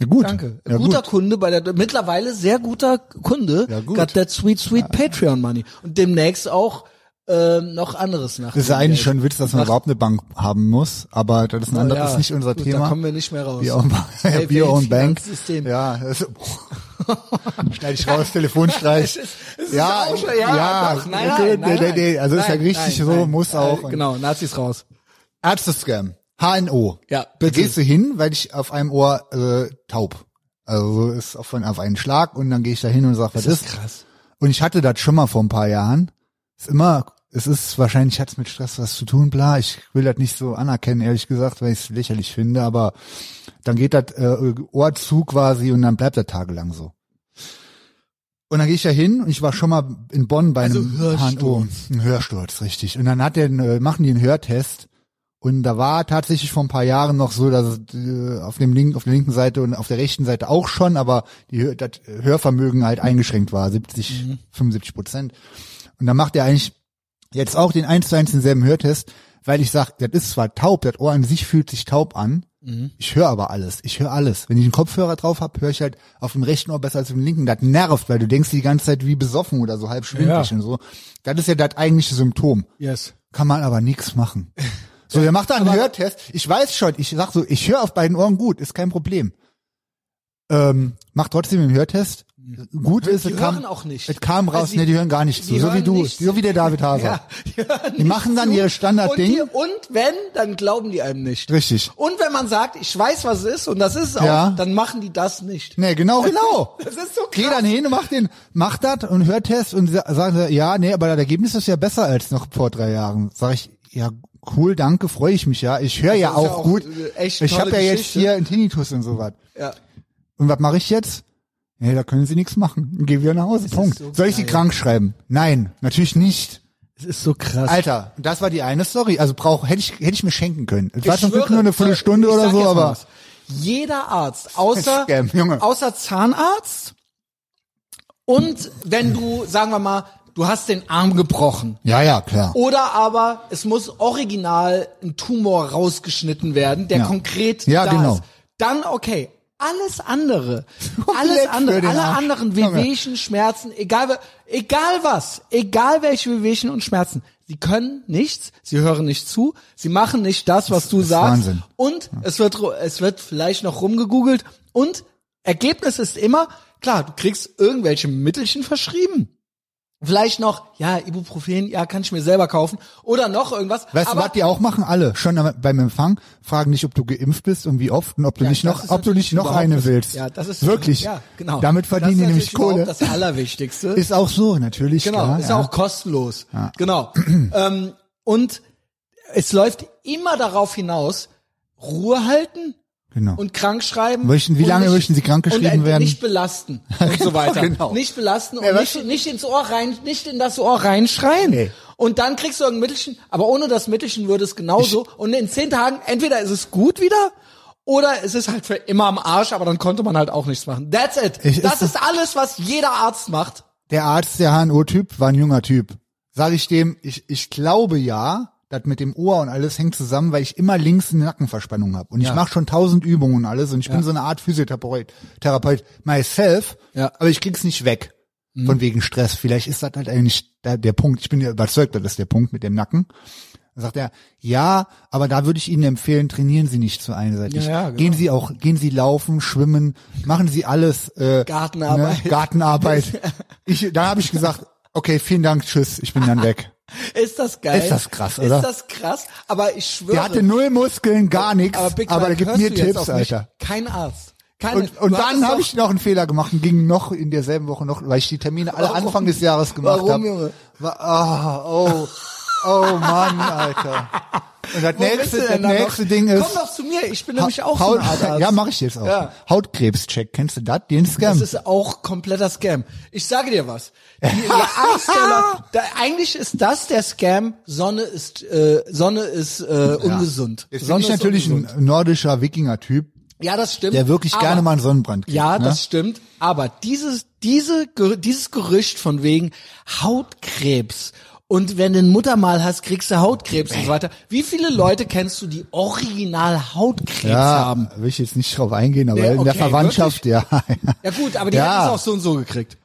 Ja, gut. Danke. Ja, guter gut. Kunde bei der mittlerweile sehr guter Kunde. Ja, gut. Got that sweet sweet Patreon Money und demnächst auch ähm, noch anderes nach. Das ist ja eigentlich schon ein Witz, dass man überhaupt eine Bank haben muss, aber das ist, ein anderes, das ist nicht unser gut, Thema. Da kommen wir nicht mehr raus. Bier und, Hey, Bier und Bank. Finanzsystem. Ja, das, schneide ich raus, Telefonstreich. Es ist ja, schon- ja, ja, doch, nein, okay, nein, nein, nee, nee, nee, also ist ja nein, richtig nein, so, nein. muss auch. Äh, genau, Nazis raus. Ärzte-Scam. HNO. Ja, Da bitte. gehst du hin, weil ich auf einem Ohr äh, taub. Also so ist auf, auf einen Schlag und dann gehe ich da hin und sag, was ist? krass. Und ich hatte das schon mal vor ein paar Jahren. Ist immer, es ist wahrscheinlich hat's mit Stress was zu tun, bla. Ich will das nicht so anerkennen, ehrlich gesagt, weil ich es lächerlich finde, aber dann geht das äh, Ohr zu quasi und dann bleibt das tagelang so. Und dann gehe ich da hin und ich war schon mal in Bonn bei Also einem Hörsturz. HNO. Ein Hörsturz, richtig. Und dann hat der, äh, machen die einen Hörtest und da war tatsächlich vor ein paar Jahren noch so, dass äh, auf dem Link, auf der linken Seite und auf der rechten Seite auch schon, aber die das Hörvermögen halt eingeschränkt war, 70, 75 Prozent. Und dann macht er eigentlich jetzt auch den eins zu eins denselben Hörtest, weil ich sag, das ist zwar taub, das Ohr an sich fühlt sich taub an. Ich höre aber alles. Ich höre alles. Wenn ich einen Kopfhörer drauf habe, höre ich halt auf dem rechten Ohr besser als auf dem linken. Das nervt, weil du denkst die ganze Zeit wie besoffen oder so halb schwindelig Ja. und so. Das ist ja das eigentliche Symptom. Yes. Kann man aber nichts machen. So, der macht da einen Hörtest. Ich weiß schon, ich sag so, ich höre auf beiden Ohren gut, ist kein Problem. Ähm, macht trotzdem den Hörtest. Gut ist, es kam, auch es kam raus, Also die- ne, die hören gar nicht zu. So wie du, nicht so wie der David Haser. Ja, die, Die machen dann zu. ihr Standardding. Und, die, und wenn, dann glauben die einem nicht. Richtig. Und wenn man sagt, ich weiß, was es ist, und das ist es auch, Ja. dann machen die das nicht. Nee, genau, genau. Das ist so krass. Geh dann hin und mach den, mach das und Hörtest und sa- sagen sie, ja, nee, aber das Ergebnis ist ja besser als noch vor drei Jahren. Sag ich, ja, cool, danke, freue ich mich ja. Ich höre ja ist ja auch auch gut. Ich habe ja jetzt hier einen Tinnitus und so was. Ja. Und was mache ich jetzt? Nee, da können sie nichts machen. Geh wieder nach Hause. Punkt. so Soll ich sie krank schreiben? Nein, natürlich nicht. Es ist so krass. Alter, das war die eine Story. Also brauch, hätte ich, hätte ich mir schenken können. Es Ich war zum Glück schwöre, nur eine Viertelstunde oder so, aber was. Jeder Arzt, außer, Scam, Junge. außer Zahnarzt und wenn du, sagen wir mal, du hast den Arm gebrochen. ja, ja, klar. Oder aber es muss original ein Tumor rausgeschnitten werden, der Ja. konkret Ja, da genau. ist. Dann okay. Alles andere, alles andere, alle Arsch. anderen. Wehwehchen, Schmerzen, egal, egal was, egal welche Wehwehchen und Schmerzen, sie können nichts, sie hören nicht zu, sie machen nicht das, was du ist sagst. Wahnsinn. Und es wird, es wird vielleicht noch rumgegoogelt und Ergebnis ist immer, klar, du kriegst irgendwelche Mittelchen verschrieben. Vielleicht noch, ja, Ibuprofen, ja, kann ich mir selber kaufen. Oder noch irgendwas. Weißt du, was die auch machen? Alle. Schon am- beim Empfang fragen nicht, ob du geimpft bist und wie oft und ob du Ja, nicht das noch, ist ob du nicht noch überhaupt eine das- willst. Ja, das ist wirklich. Ja, genau. Damit verdienen die das ist nämlich natürlich Kohle. überhaupt Das Allerwichtigste. Ist auch so, natürlich. genau, klar, ist ja. auch kostenlos. Genau. ähm, und es läuft immer darauf hinaus, Ruhe halten Genau. und krank schreiben. Möchten- wie und lange nicht- möchten Sie krankgeschrieben und, äh, werden? Nicht belasten und so weiter. genau. Nicht belasten und Ja, was- nicht, nicht ins Ohr rein, nicht in das Ohr reinschreien. Nee. Und dann kriegst du ein Mittelchen, aber ohne das Mittelchen würde es genauso. und in zehn Tagen, entweder ist es gut wieder, oder es ist halt für immer am Arsch, aber dann konnte man halt auch nichts machen. That's it. Ich- das ist ist alles, was jeder Arzt macht. Der Arzt, der HNO-Typ, war ein junger Typ. Sag ich dem, ich, ich glaube ja, das mit dem Ohr und alles hängt zusammen, weil ich immer links eine Nackenverspannung habe. Und ich Ja. mache schon tausend Übungen und alles und ich bin so eine Art Physiotherapeut Therapeut myself, Ja. Mhm. aber ich krieg's nicht weg. Von wegen Stress. Vielleicht ist das halt eigentlich der, der Punkt. Ich bin ja überzeugt, das ist der Punkt mit dem Nacken. Dann sagt er, ja, aber da würde ich Ihnen empfehlen, trainieren Sie nicht zu einseitig. Ja, ja, genau. Gehen Sie auch, gehen Sie laufen, schwimmen, machen Sie alles. Äh, Gartenarbeit. Ne, Gartenarbeit. Ich, da habe ich gesagt, okay, vielen Dank, tschüss, ich bin dann weg. Ist das geil? Ist das krass, oder? Ist das krass? Aber ich schwöre. Der hatte null Muskeln, gar nichts, aber, Big aber der gibt mir Tipps? Alter. Kein Arzt. Keine, Und, und dann habe ich noch einen Fehler gemacht und ging noch in derselben Woche noch, weil ich die Termine alle Warum? Anfang des Jahres gemacht Warum, habe. Junge? War, ah, oh, oh Mann, Alter. Und das Wo nächste, das nächste noch? Ding ist. Komm doch zu mir, ich bin nämlich auch Haut, so ein. Ja, mache ich jetzt auch. Ja. Hautkrebscheck, kennst du das? Den Scam. Das ist auch kompletter Scam. Ich sage dir was. Die, Leute, da, eigentlich ist das der Scam. Sonne ist äh, Sonne ist äh, ungesund. Jetzt bin Sonne ich ist natürlich ungesund. ein nordischer Wikinger-Typ, Ja, das stimmt. der wirklich aber, gerne mal einen Sonnenbrand kriegt. Ja, ne? das stimmt. Aber dieses, diese, dieses Gerücht von wegen Hautkrebs und wenn du ein Muttermal hast, kriegst du Hautkrebs und so weiter. Wie viele Leute kennst du, die original Hautkrebs ja, haben? will ich jetzt nicht drauf eingehen, aber Nee, in der okay, Verwandtschaft, ja. Ja gut, aber die Ja. hätten es auch so und so gekriegt.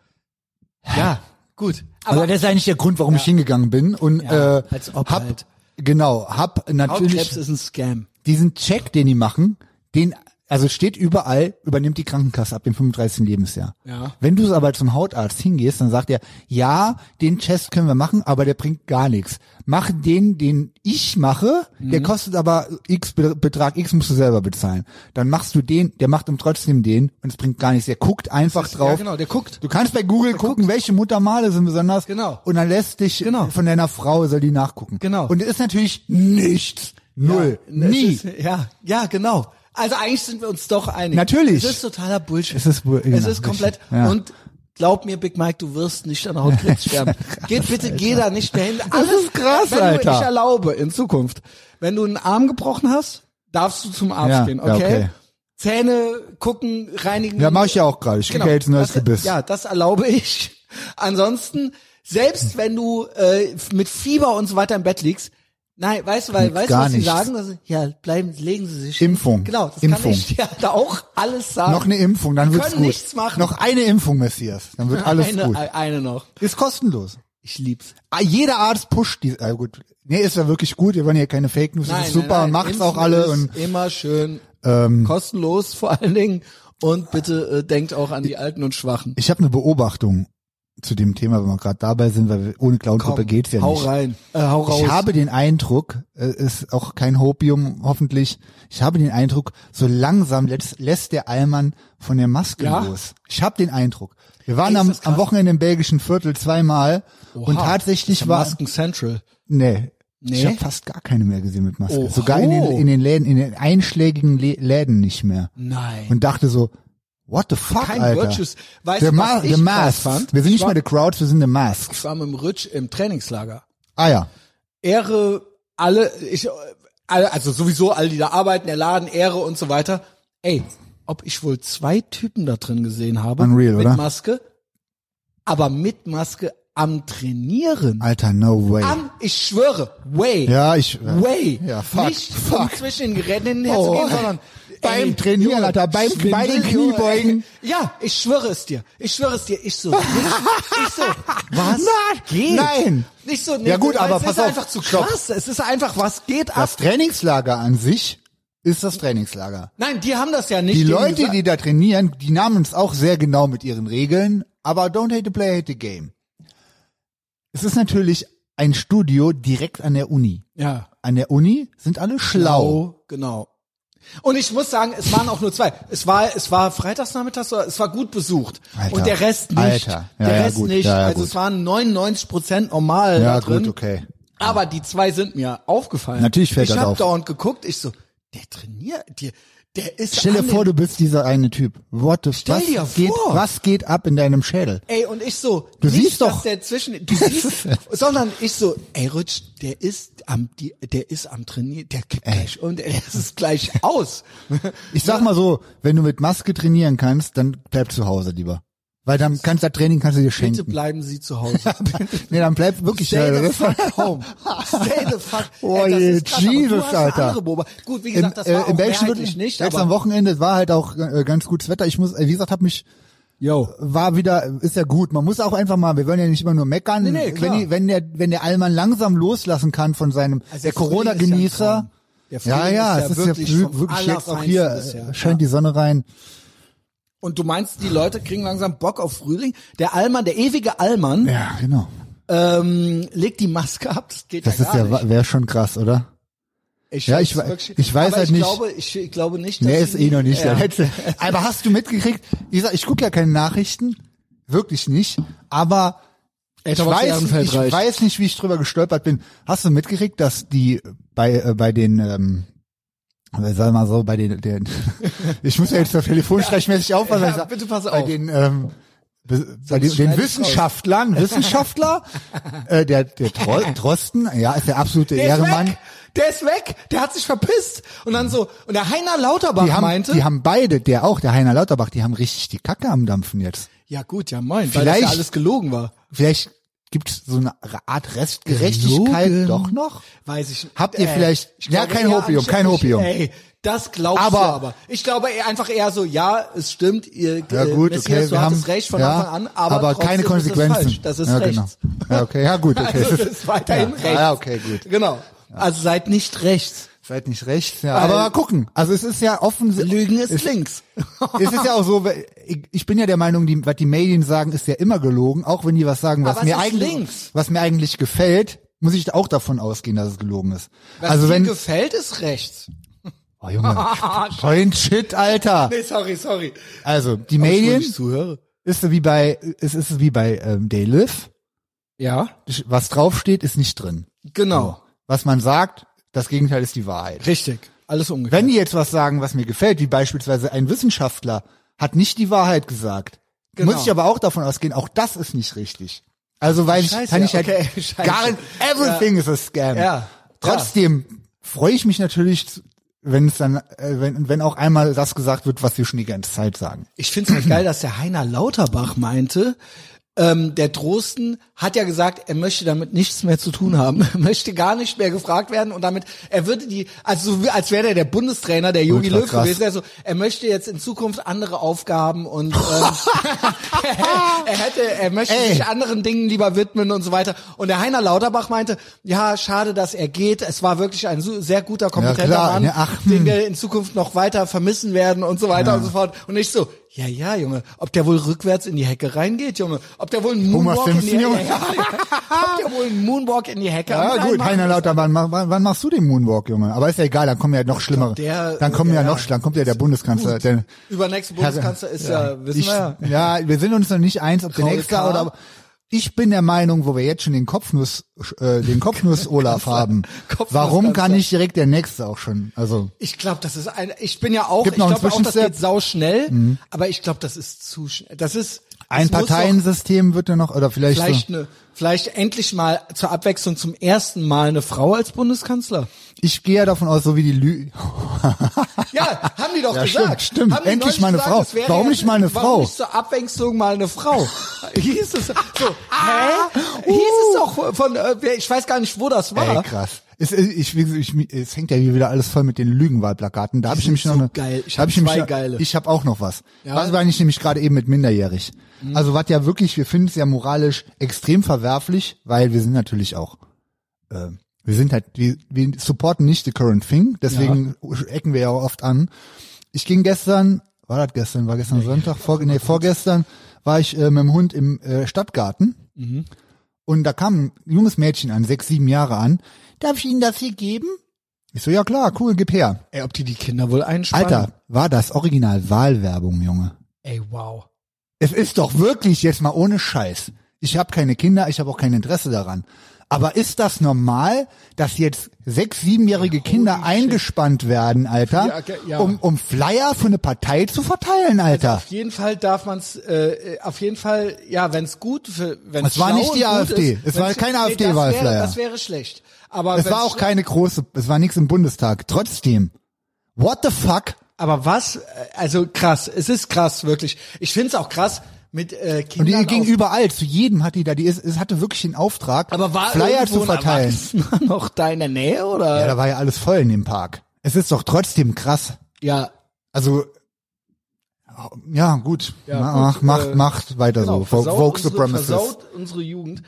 Ja, gut. Aber Aber das ist eigentlich der Grund, warum ich hingegangen bin und Ja, äh, als ob hab halt. genau, hab natürlich Hautkrebs ist ein Scam. diesen Check, den die machen, den also steht überall, übernimmt die Krankenkasse ab dem 35. Lebensjahr. Ja. Wenn du aber zum Hautarzt hingehst, dann sagt er, ja, den Test können wir machen, aber der bringt gar nichts. Mach den, den ich mache, der Mhm. kostet aber X Be- Betrag X musst du selber bezahlen. Dann machst du den, der macht ihm trotzdem den und es bringt gar nichts. Der guckt einfach drauf. Ja, genau, der guckt. Du kannst bei Google gucken, welche Muttermale sind besonders. Genau. Und dann lässt dich Genau. von deiner Frau, soll die nachgucken. Genau. Und es ist natürlich nichts. Null. Ja, Nie. Es ist, ja, ja, genau. Also eigentlich sind wir uns doch einig. Natürlich. Es ist totaler Bullshit. Es ist bu- es genau, ist komplett. Ja. Und glaub mir, Big Mike, du wirst nicht an Hautkrebs sterben. Geht bitte, geh da nicht mehr hin. Alles, ist krass, wenn Alter. Du, ich erlaube in Zukunft, wenn du einen Arm gebrochen hast, darfst du zum Arzt Ja, gehen, ja, okay? okay. Zähne gucken, reinigen. Ja, mache ich ja auch gerade. Ich krieg ja jetzt ein neues das, Gebiss. Ja, das erlaube ich. Ansonsten, selbst wenn du äh, mit Fieber und so weiter im Bett liegst, nein, weißt du, weil, weißt du, was sie nichts. sagen? Also, ja, bleiben, legen Sie sich. Impfung. Genau, das Impfung. kann ich dir da auch alles sagen. Noch eine Impfung, dann Wir wird's können gut. nichts machen. Noch eine Impfung, Messias, dann wird alles eine, gut. eine noch. Ist kostenlos. Ich lieb's. Ah, Jeder Arzt pusht die. Ah, gut. Nee, ist ja wirklich gut. Wir wollen hier keine Fake News. Das ist super nein, und macht's Impfen auch alle und immer schön ähm, kostenlos vor allen Dingen und bitte äh, denkt auch an die Alten und Schwachen. ich habe eine Beobachtung zu dem Thema, wenn wir gerade dabei sind, weil wir, ohne Clown-Gruppe geht's ja hau nicht. rein, äh, hau raus. Ich habe den Eindruck, äh, ist auch kein Hopium, hoffentlich. Ich habe den Eindruck, so langsam lässt, lässt der Allmann von der Maske Ja? los. Ich habe den Eindruck. Wir waren am, am Wochenende im belgischen Viertel zweimal und Oha, tatsächlich das ist war Masken Central. nee, Nee? ich habe fast gar keine mehr gesehen mit Maske. Oho. Sogar in den, in den Läden, in den einschlägigen Lä- Läden nicht mehr. Nein. Und dachte so, what the fuck, Kein Alter? Virtues. Weißt the, du, was the ich Masks. fand? Wir sind Ich nicht war- mal the Crowds, wir sind the Masks. Ich war mit dem Rutsch im Trainingslager. Ah ja. Ehre alle, ich, alle, also sowieso alle, die da arbeiten, der Laden, Ehre und so weiter. Ey, ob ich wohl zwei Typen da drin gesehen habe Unreal, mit oder? Maske, aber mit Maske am Trainieren. Alter, no way. Am, ich schwöre, way. Ja, ich. Way. Ja, fuck, Nicht fuck. zwischen den Geräten hin und her Oh. zu gehen, sondern Beim ey, Trainieren, Junge, Alter, beim- Schwindel, bei den Kniebeugen. ey. Ja, ich schwöre es dir. Ich schwöre es dir. Ich so, nicht, ich so, was Nein, geht? nein. Nicht so, nee, Ja gut, aber es pass ist auf, einfach zu stopp. krass. Es ist einfach, was geht ab? Das Trainingslager an sich ist das Trainingslager. Nein, die haben das ja nicht. Die Leute, gesagt. die da trainieren, die nahmen es auch sehr genau mit ihren Regeln, aber don't hate the player, hate the game. Es ist natürlich ein Studio direkt an der Uni. ja, An der Uni sind alle schlau. Genau, genau. Und ich muss sagen, es waren auch nur zwei. Es war, es war freitagsnachmittags, es war gut besucht. Alter, und der Rest nicht. Alter. Ja, der ja, Rest gut. nicht. Ja, ja, also gut. es waren 99 Prozent normal Ja, drin. gut, okay. Aber die zwei sind mir aufgefallen. Natürlich fällt ich das hab auf. dauernd geguckt, ich so, der trainiert, der, der ist Stell dir vor, du bist dieser eine Typ. What the, Stell was dir geht, vor. was geht ab in deinem Schädel? Ey, und ich so, Du nicht, siehst doch- der zwischen, du siehst, sondern ich so, ey, Rutsch, der ist am, die, der ist am Trainieren, der kippt gleich und er ist gleich aus. Ich sag mal so, wenn du mit Maske trainieren kannst, dann bleib zu Hause lieber. Weil dann kannst du das Training kannst du dir Bitte schenken. bleiben Sie zu Hause. nee, dann bleib wirklich Stay äh, the fuck home. Stay the fuck. Oh je, Jesus, Alter. Gut, wie Im, gesagt, das war äh, auch im Belgischen mehrheitlich Viertel- nicht, Jetzt am Wochenende war halt auch äh, ganz gutes Wetter. Ich muss, äh, wie gesagt, hab mich yo. war wieder, ist ja gut. Man muss auch einfach mal, wir wollen ja nicht immer nur meckern. Nee, nee, klar. wenn, die, wenn der, wenn der Allmann langsam loslassen kann von seinem, Also der Corona-Genießer. ja Ja, ja, ist es ja ist ja wirklich wirklich, wirklich jetzt auch hier, bisher. äh, scheint die Sonne rein. Und du meinst, die Leute kriegen langsam Bock auf Frühling? Der Allmann, der ewige Allmann, Ja, genau. ähm, legt die Maske ab. Das geht Das ja ist gar ja, nicht. wäre schon krass, oder? Ich, Ja, weiß ich wirklich- ich weiß halt ich nicht- Glaube, ich, ich glaube nicht, dass Nee, ist eh noch nicht ja. der letzte. Aber hast du mitgekriegt? Gesagt, ich gucke ja keine Nachrichten. Wirklich nicht. Aber Ich Thomas weiß, ich reicht. weiß nicht, wie ich drüber gestolpert bin. Hast du mitgekriegt, dass die bei äh, bei den ähm, sag wir mal so bei den, den ich muss ja jetzt für telefonsprechmäßig aufpassen. Ja, ich sag, bitte pass bei auf. den ähm, be- bei den, den Wissenschaftlern, Wissenschaftler, äh, der der Tro Drosten, ja, ist der absolute Der ist Ehrenmann. weg. Der ist weg. Der hat sich verpisst. Und dann so, und der Heiner Lauterbach Die haben, meinte, die haben beide, der auch, der Heiner Lauterbach, die haben richtig die Kacke am Dampfen jetzt. ja gut, ja moin, weil das ja Vielleicht- alles gelogen war. Vielleicht gibt's so eine Art Restgerechtigkeit Gelogen? doch noch? Weiß ich nicht. Habt ihr Äh, vielleicht- ich ja, kein Hopium, kein Hopium. Ey, das glaubst Aber- du aber. Ich glaube einfach eher so, ja, es stimmt, ihr Ja äh, gut, Messias, okay, du wir haben hattest recht von ja, Anfang an, aber, trotzdem keine Ist es Konsequenzen. falsch. Das ist ja, rechts. Genau. Ja, okay, ja gut, okay. Also das ist weiterhin ja, rechts. Ja, okay, gut. Genau. Also seid nicht rechts. Seid nicht recht. Ja. Aber mal gucken. Also es ist ja offensichtlich. Lügen ist links. Es ist ja auch so, ich ich bin ja der Meinung, die, was die Medien sagen, ist ja immer gelogen, auch wenn die was sagen, was mir ist eigentlich, links. was mir eigentlich gefällt, muss ich auch davon ausgehen, dass es gelogen ist. Was also wenn, gefällt, ist rechts. oh Junge, Point Shit, Alter. Nee, sorry, sorry. Also die Ob ich wohl Medien nicht zuhöre. ist so wie bei, es ist wie bei ähm, They Live. Ja, Was draufsteht, ist nicht drin. genau. Was man sagt, das Gegenteil ist die Wahrheit. Richtig. Alles ungefähr. Wenn die jetzt was sagen, was mir gefällt, wie beispielsweise ein Wissenschaftler hat nicht die Wahrheit gesagt, Genau. muss ich aber auch davon ausgehen, auch das ist nicht richtig. Also weil ich Scheiße, kann ich ja, halt okay, scheiße. gar nicht, everything is a scam. Ja, Trotzdem freue ich mich natürlich, wenn es dann, äh, wenn, wenn auch einmal das gesagt wird, was wir schon die ganze Zeit sagen. Ich finde es halt geil, dass der Heiner Lauterbach meinte, ähm, der Drosten hat ja gesagt, er möchte damit nichts mehr zu tun haben, Er möchte gar nicht mehr gefragt werden und damit, er würde die, also so als wäre er der Bundestrainer, der Jogi Löw gewesen, also er möchte jetzt in Zukunft andere Aufgaben und ähm, er hätte, er möchte Ey. sich anderen Dingen lieber widmen und so weiter. Und der Heiner Lauterbach meinte, ja, schade, dass er geht. Es war wirklich ein sehr guter, kompetenter klar, Mann, ne, ach, den hm. wir in Zukunft noch weiter vermissen werden und so weiter und so fort. Und ich so, ja, ja, Junge, ob der wohl rückwärts in die Hecke reingeht, Junge, ob der wohl einen Moonwalk in die Hecke, ja, ja, ob der wohl einen Moonwalk in die Hecke Ja gut, Heiner Lauterbahn, wann, wann, wann machst du den Moonwalk, Junge? Aber ist ja egal, dann kommen ja noch schlimmere. der- dann kommen ja, ja, noch, dann kommt ja der Bundeskanzler. Der, Übernächste Bundeskanzler ist ja, wissen ich, wir ja. ja, wir sind uns noch nicht eins, ob der nächste oder ich bin der Meinung, wo wir jetzt schon den Kopfnuss, äh, den Kopfnuss Olaf haben. Kopfnuss Warum kann nicht direkt der nächste auch schon? Also Ich glaube, das ist ein, ich bin ja auch, ich glaube auch, das geht sau schnell, aber ich glaube, das ist zu schnell. Das ist, ein muss doch- Parteiensystem wird ja noch oder vielleicht, vielleicht so, eine, vielleicht endlich mal zur Abwechslung zum ersten Mal eine Frau als Bundeskanzler. ich gehe ja davon aus, so wie die Lü Ja, haben die doch Ja, gesagt. stimmt, stimmt. Endlich mal eine Frau. Warum ja- nicht mal eine warum Frau? nicht zur Abwechslung mal eine Frau? Hieß es so, hä? Hieß es doch von, äh, ich weiß gar nicht, wo das war. Ey, krass. Es, ich, ich, es hängt ja hier wieder alles voll mit den Lügenwahlplakaten. Da habe ich nämlich noch so eine. geil. Ich da hab ich nämlich noch- geile. Ich habe auch noch was. Ja? Was war ich nämlich gerade eben mit minderjährig. Also was ja wirklich, wir finden es ja moralisch extrem verwerflich, weil wir sind natürlich auch, äh, wir sind halt, wir, wir supporten nicht the current thing, deswegen ecken wir ja auch oft an. Ich ging gestern, war das gestern, war gestern Sonntag, vor, nee, vorgestern war ich äh, mit dem Hund im äh, Stadtgarten und da kam ein junges Mädchen an, sechs, sieben Jahre an. Darf ich Ihnen das hier geben? Ich so, ja klar, cool, gib her. Ey, ob die die Kinder wohl einspannen? Alter, war das Original Wahlwerbung, Junge. Ey, wow. Es ist doch wirklich jetzt mal ohne Scheiß. Ich habe keine Kinder, ich habe auch kein Interesse daran. Aber ist das normal, dass jetzt sechs, siebenjährige Kinder eingespannt werden, Alter, Ja, okay, ja. um, um Flyer für eine Partei zu verteilen, Alter? Auf jeden Fall darf man's, äh, auf jeden Fall, ja, wenn's gut, für, wenn's Es war nicht die gut AfD. Ist, Es war kein nee, AfD-Wahlflyer. Das wäre schlecht. Aber es war auch keine große, es war nichts im Bundestag. Trotzdem. What the fuck? Aber was, äh, also krass, es ist krass, wirklich. Ich find's auch krass mit äh, Und Kindern die ging überall, zu jedem hat die da, die ist, es hatte wirklich den Auftrag, Aber war Flyer zu verteilen. noch da in der Nähe, oder? Ja, da war ja alles voll in dem Park. Es ist doch trotzdem krass. ja Also, ja, gut. Ja, Ma- gut, macht, äh, macht weiter genau, so. Vogue unsere, Supremacists. versaut unsere Jugend.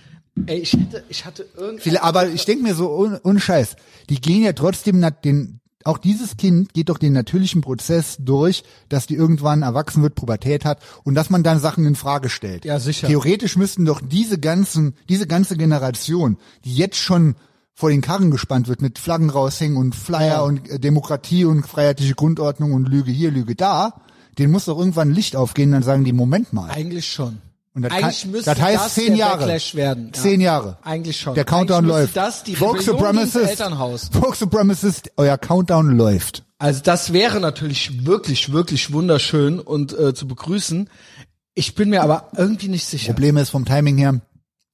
Ey, ich hätte, ich hatte irgendwie. Aber ich denke mir so, ohne, Scheiß, die gehen ja trotzdem nat- den, auch dieses Kind geht doch den natürlichen Prozess durch, dass die irgendwann erwachsen wird, Pubertät hat und dass man dann Sachen in Frage stellt. Ja, sicher. Theoretisch müssten doch diese ganzen, diese ganze Generation, die jetzt schon vor den Karren gespannt wird mit Flaggen raushängen und Flyer Ja. und äh, Demokratie und freiheitliche Grundordnung und Lüge hier, Lüge da, denen muss doch irgendwann ein Licht aufgehen, dann sagen die, Moment mal. Eigentlich schon. Und das, Eigentlich kann, müsste das heißt das zehn der Jahre. Backlash werden. Ja. Zehn Jahre. Eigentlich schon. Der Countdown Eigentlich läuft. Das die das Supremacist. Elternhaus. Vogue Supremacist, euer Countdown läuft. Also das wäre natürlich wirklich, wirklich wunderschön und äh, zu begrüßen. Ich bin mir aber irgendwie nicht sicher. Problem ist vom Timing her,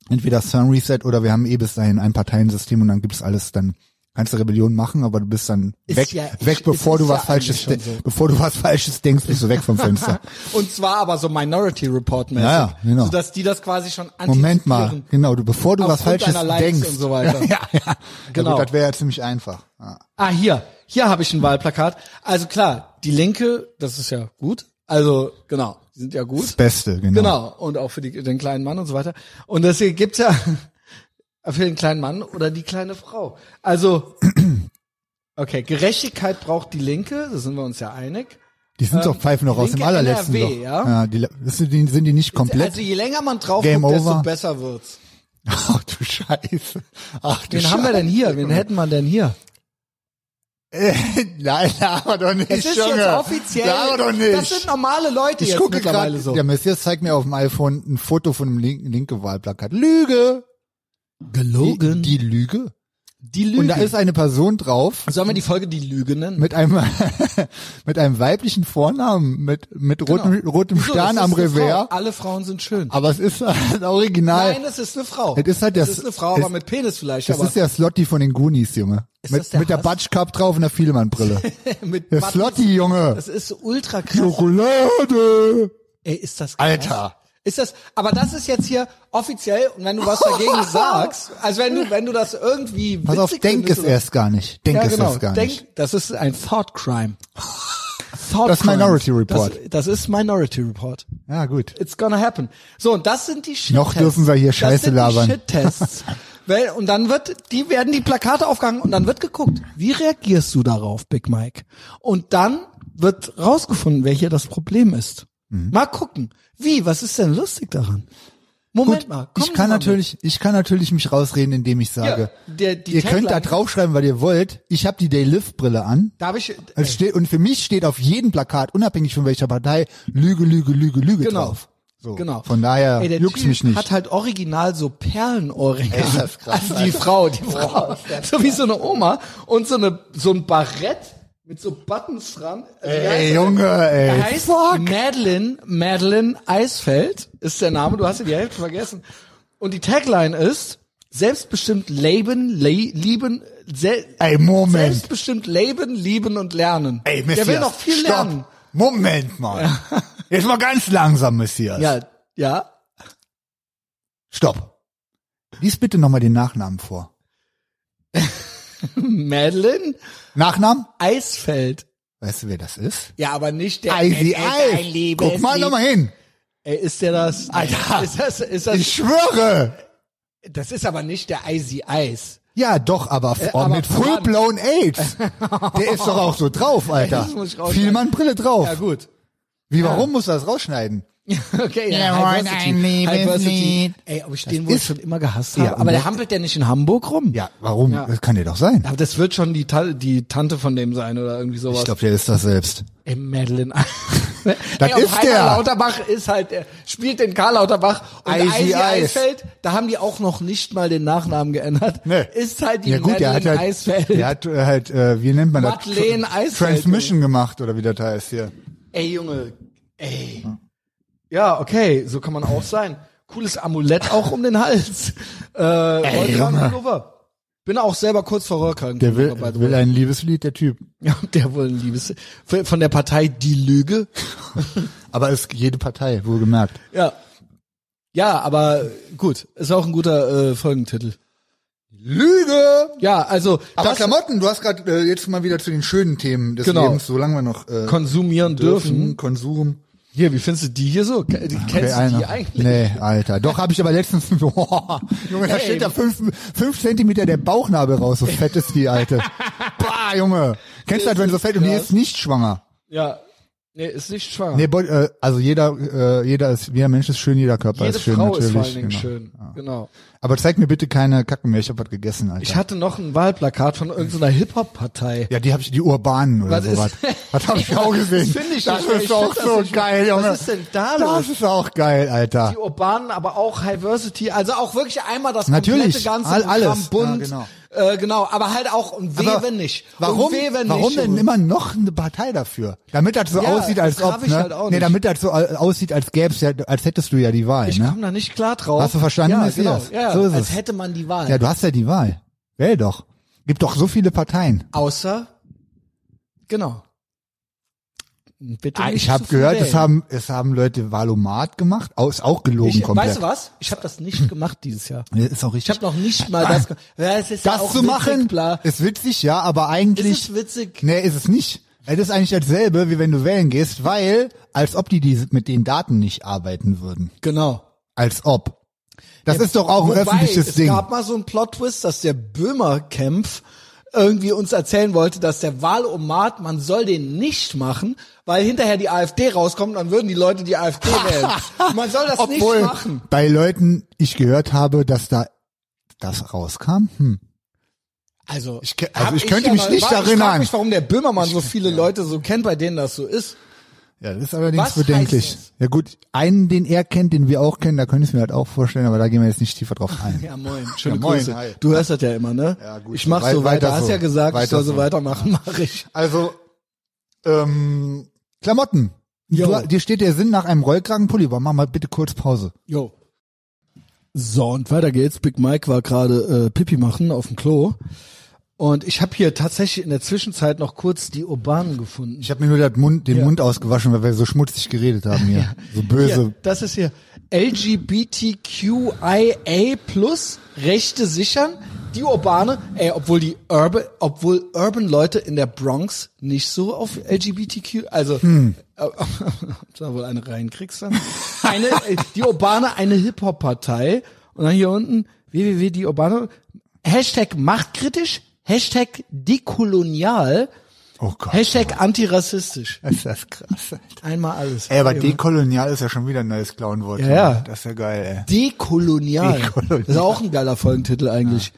entweder Sun Reset oder wir haben eh bis dahin ein Parteiensystem und dann gibt's alles dann kannst du Rebellion machen, aber du bist dann Ist weg, ja- weg, ist- bevor du ja was Falsches, schon de- so. bevor du was Falsches denkst, bist du weg vom Fenster. Und zwar aber so Minority Report mäßig. Ja, ja, genau. Sodass die das quasi schon Moment mal, genau, du, bevor du was Falsches denkst. und so weiter. ja, ja. Genau. Gut, das wäre ja ziemlich einfach. Ja. Ah, hier. Hier habe ich ein Wahlplakat. Also klar, die Linke, das ist ja gut. Also, genau, die sind ja gut. Das Beste, genau. Genau. Und auch für die, den kleinen Mann und so weiter. Und deswegen gibt's ja für den kleinen Mann oder die kleine Frau. Also, okay, Gerechtigkeit braucht die Linke, da sind wir uns ja einig. Die sind doch pfeifen noch aus dem allerletzten NRW, Loch. ja? ja die, das sind, die, sind die nicht komplett? Also je länger man drauf Game guckt, desto over. besser wird's. Ach du Scheiße. Ach du Wen haben wir denn hier? Wen hätten wir denn hier? Nein, aber doch nicht, Es ist Junge. jetzt offiziell. Aber doch nicht. Das sind normale Leute ich jetzt gucke mittlerweile gerade, so. der Messias zeigt mir auf dem iPhone ein Foto von einem linken, linke Wahlplakat. Lüge! Die, die Lüge? Die Lüge. Und da ist eine Person drauf Sollen wir die Folge die Lüge nennen? mit einem mit einem weiblichen Vornamen mit mit rotem rotem Wieso? Stern am eine Frau. Revers. Alle Frauen sind schön. Aber es ist das Original. Nein, es ist eine Frau. Es ist halt es das- ist eine Frau, aber es- mit Penis vielleicht. Das aber ist der Slotty von den Goonies, Junge. Mit, der mit der Hass? Cup drauf und der Fielemann-Brille. mit Der. Slotty, Junge. Das ist ultra krass. Schokolade. Ey, ist das krass? Alter. Ist das, aber das ist jetzt hier offiziell, und wenn du was dagegen sagst, also wenn du, wenn du das irgendwie Pass auf, denk es erst gar nicht. Denk ja, es genau, erst gar denk, nicht. das ist ein Thought Crime. Thought Das ist. Minority Report. Das, das ist Minority Report. Ja, gut. It's gonna happen. So, und das sind die Shit Noch dürfen wir hier Scheiße das sind labern. Die Shit-Tests. Und dann wird, die werden die Plakate aufgehangen und dann wird geguckt, wie reagierst du darauf, Big Mike? Und dann wird rausgefunden, wer hier das Problem ist. Mhm. Mal gucken. Wie? Was ist denn lustig daran? Moment Gut, mal. ich kann natürlich, ich kann natürlich mich rausreden, indem ich sage, Ja, der- ihr könnt da draufschreiben, was ihr wollt. Ich habe die Day Live Brille an. mit. Da habe ich, Es steht, und für mich steht auf jedem Plakat, unabhängig von welcher Partei, Lüge, Lüge, Lüge, Lüge Genau. drauf. So. Genau. Von daher Ey, juckt's typ mich nicht. hat halt original so Perlenohrringe. Ey, krass, also die Frau, die Frau. so wie so eine Oma und so eine, so ein Barett mit so Buttons dran. Also heißt ey, er? Junge, Er ey. heißt Fuck. Madeline, Madeline Eisfeld ist der Name, du hast ja die Hälfte vergessen. Und die Tagline ist, selbstbestimmt leben, le lieben, sel Ey, Moment. selbstbestimmt leben, lieben und lernen. Ey, der Messias. will noch viel stopp. lernen. Moment mal. Jetzt mal ganz langsam, Messias. Ja, ja. Stopp. Lies bitte nochmal den Nachnamen vor. Madeline Nachnamen? Eisfeld. Weißt du, wer das ist? Ja, aber nicht der Eis. liebes Guck mal nochmal hin. Ey, ist der das? Alter. Ist das, ist das, Ich schwöre. das ist aber nicht der Icy Eis. Ja, doch, aber, oh, aber mit verwandt. full-blown AIDS. Der ist doch auch so drauf, Alter. Vielmann Brille drauf. Ja, gut. Wie, warum muss das rausschneiden? Okay, ja, wollen ein Liebeslied. Ey, ob ich den wohl ist- schon immer gehasst Ja, habe. und Aber der hampelt ja nicht in Hamburg rum. Ja, warum? Ja. Das kann der doch sein. Aber das wird schon die, Ta die Tante von dem sein oder irgendwie sowas. Ich glaube, der ist das selbst. Ey, Madeline. Das Ey, ist Heiner der. Lauterbach ist halt, der spielt den Karl Lauterbach und Icy Icy Eis. Eisfeld, da haben die auch noch nicht mal den Nachnamen geändert. Nee. Ist halt die Ja gut, der hat Madeline halt, Eisfeld. der hat äh, halt, äh, wie nennt man das? Madeleine Eisfeld. Transmission gemacht oder wie das heißt hier. Ey, Junge, ey. Ja, okay, so kann man auch sein. Cooles Amulett auch um den Hals. Äh, Rollkragenpullover. Bin auch selber kurz vor Rollkragen. Der will, will ein Liebeslied, der Typ. Ja, der wohl ein Liebes. Von der Partei Die Lüge. Aber ist jede Partei, wohlgemerkt. Ja. Ja, aber gut. Ist auch ein guter äh, Folgentitel. Lüge! Ja, also Aber das Klamotten, du hast gerade äh, jetzt mal wieder zu den schönen Themen des Genau. Lebens, solange wir noch äh, konsumieren dürfen. Konsum. Hier, wie findest du die hier so? Die- Kennst du die einer. eigentlich? Nee, Alter. Doch, habe ich aber letztens, boah, Junge, da Ey. steht da fünf, fünf Zentimeter der Bauchnabel raus, so fett ist die, Alte. Bah, Junge. Kennst du das, wenn so fett und die ist nicht schwanger? Ja. Nee, ist nicht schwanger. Nee, äh, also jeder, äh, jeder ist, jeder Mensch ist schön, jeder Körper Jede ist schön Frau natürlich. ist vor allen Dingen genau. schön. Genau. Aber zeig mir bitte keine Kacken mehr, ich hab was gegessen, Alter. Ich hatte noch ein Wahlplakat von irgendeiner Hip-Hop-Partei. ja, die habe ich, die Urbanen oder Was sowas. Was habe ich auch gesehen. Das finde ich Das nicht, ist ich auch das so geil, Junge. Was ist denn da Das los? ist auch geil, Alter. Die Urbanen, aber auch Diversity, also auch wirklich einmal das Natürlich, komplette ganze all- alles. Programm bunt. Ja, genau. Äh, genau, aber halt auch und weh, Aber wenn nicht. Warum, weh, wenn warum nicht, denn immer noch eine Partei dafür? Damit das so Ja, aussieht, als das ob, ne? halt nee, nicht. damit das so au- aussieht, als gäb's ja, als hättest du ja die Wahl, Ich ne? komme da nicht klar drauf. Hast du verstanden, ja, genau. Ja, So ist als es. hätte man die Wahl. Ja, du hast ja die Wahl. Wähl doch. Gibt doch so viele Parteien. Außer, genau. Bitte Ah, ich habe gehört, es haben, es haben Leute Valomat gemacht. Au- Ist auch gelogen ich, komplett. Weißt du was? Ich habe das nicht gemacht dieses Jahr. Nee, ist auch Ich richtig. habe noch nicht mal das. ge- Ja, es ja das auch zu witzig, machen, Bla. ist witzig, ja, aber eigentlich. Ist es witzig? Nee, ist es nicht. Es ist eigentlich dasselbe, wie wenn du wählen gehst, weil, als ob die, die mit den Daten nicht arbeiten würden. Genau. Als ob. Das ist doch auch ein Wobei, öffentliches es Ding. gab mal so einen Plot-Twist, dass der Böhmerkämpf irgendwie uns erzählen wollte, dass der Wahlomat, man soll den nicht machen, weil hinterher die AfD rauskommt, dann würden die Leute die AfD wählen. Man soll das Obwohl nicht machen. bei Leuten ich gehört habe, dass da das rauskam. Hm. Also, Ich also ich könnte ja mich mal- nicht war- Ich erinnern. frage mich, warum der Böhmermann so viele Leute so kennt, bei denen das so ist. Ja, das ist allerdings Was bedenklich. heißt Ja gut, einen, den er kennt, den wir auch kennen, da könnte ich mir halt auch vorstellen, aber da gehen wir jetzt nicht tiefer drauf ein. Ja, moin. Schöne Ja, moin, Grüße. hi. Du hörst das ja immer, ne? Ja, gut. Ich mach Wei- so weiter weiter. Hast so. ja gesagt, ich Weiter soll so so. weitermachen, mache ich. Also, ähm, Klamotten. Jo. Du, dir steht der Sinn nach einem Rollkragenpulli, aber mach mal bitte kurz Pause. Jo. So, und weiter geht's. Big Mike war gerade äh, Pipi machen auf dem Klo. Und ich habe hier tatsächlich in der Zwischenzeit noch kurz die Urbanen gefunden. Ich habe mir nur den Mund, den Ja. Mund ausgewaschen, weil wir so schmutzig geredet haben hier. So böse. Hier, das ist hier LGBTQIA plus Rechte sichern. Die Urbane, ey, obwohl die Urban, obwohl Urban Leute in der Bronx nicht so auf LGBTQ, also Hm. äh, da wohl eine reinkriegst dann. Eine, äh, die Urbane, eine Hip-Hop-Partei. Und dann hier unten, www, die Urbane, Hashtag machtkritisch, Hashtag dekolonial, Oh Gott. Hashtag antirassistisch. ist das krass. Alter. Einmal alles. Ey, aber Ja. dekolonial ist ja schon wieder ein neues Clownwort. Ja, ja. Das ist ja geil, ey. Dekolonial. Dekolonial. Das ist auch ein geiler Folgentitel eigentlich.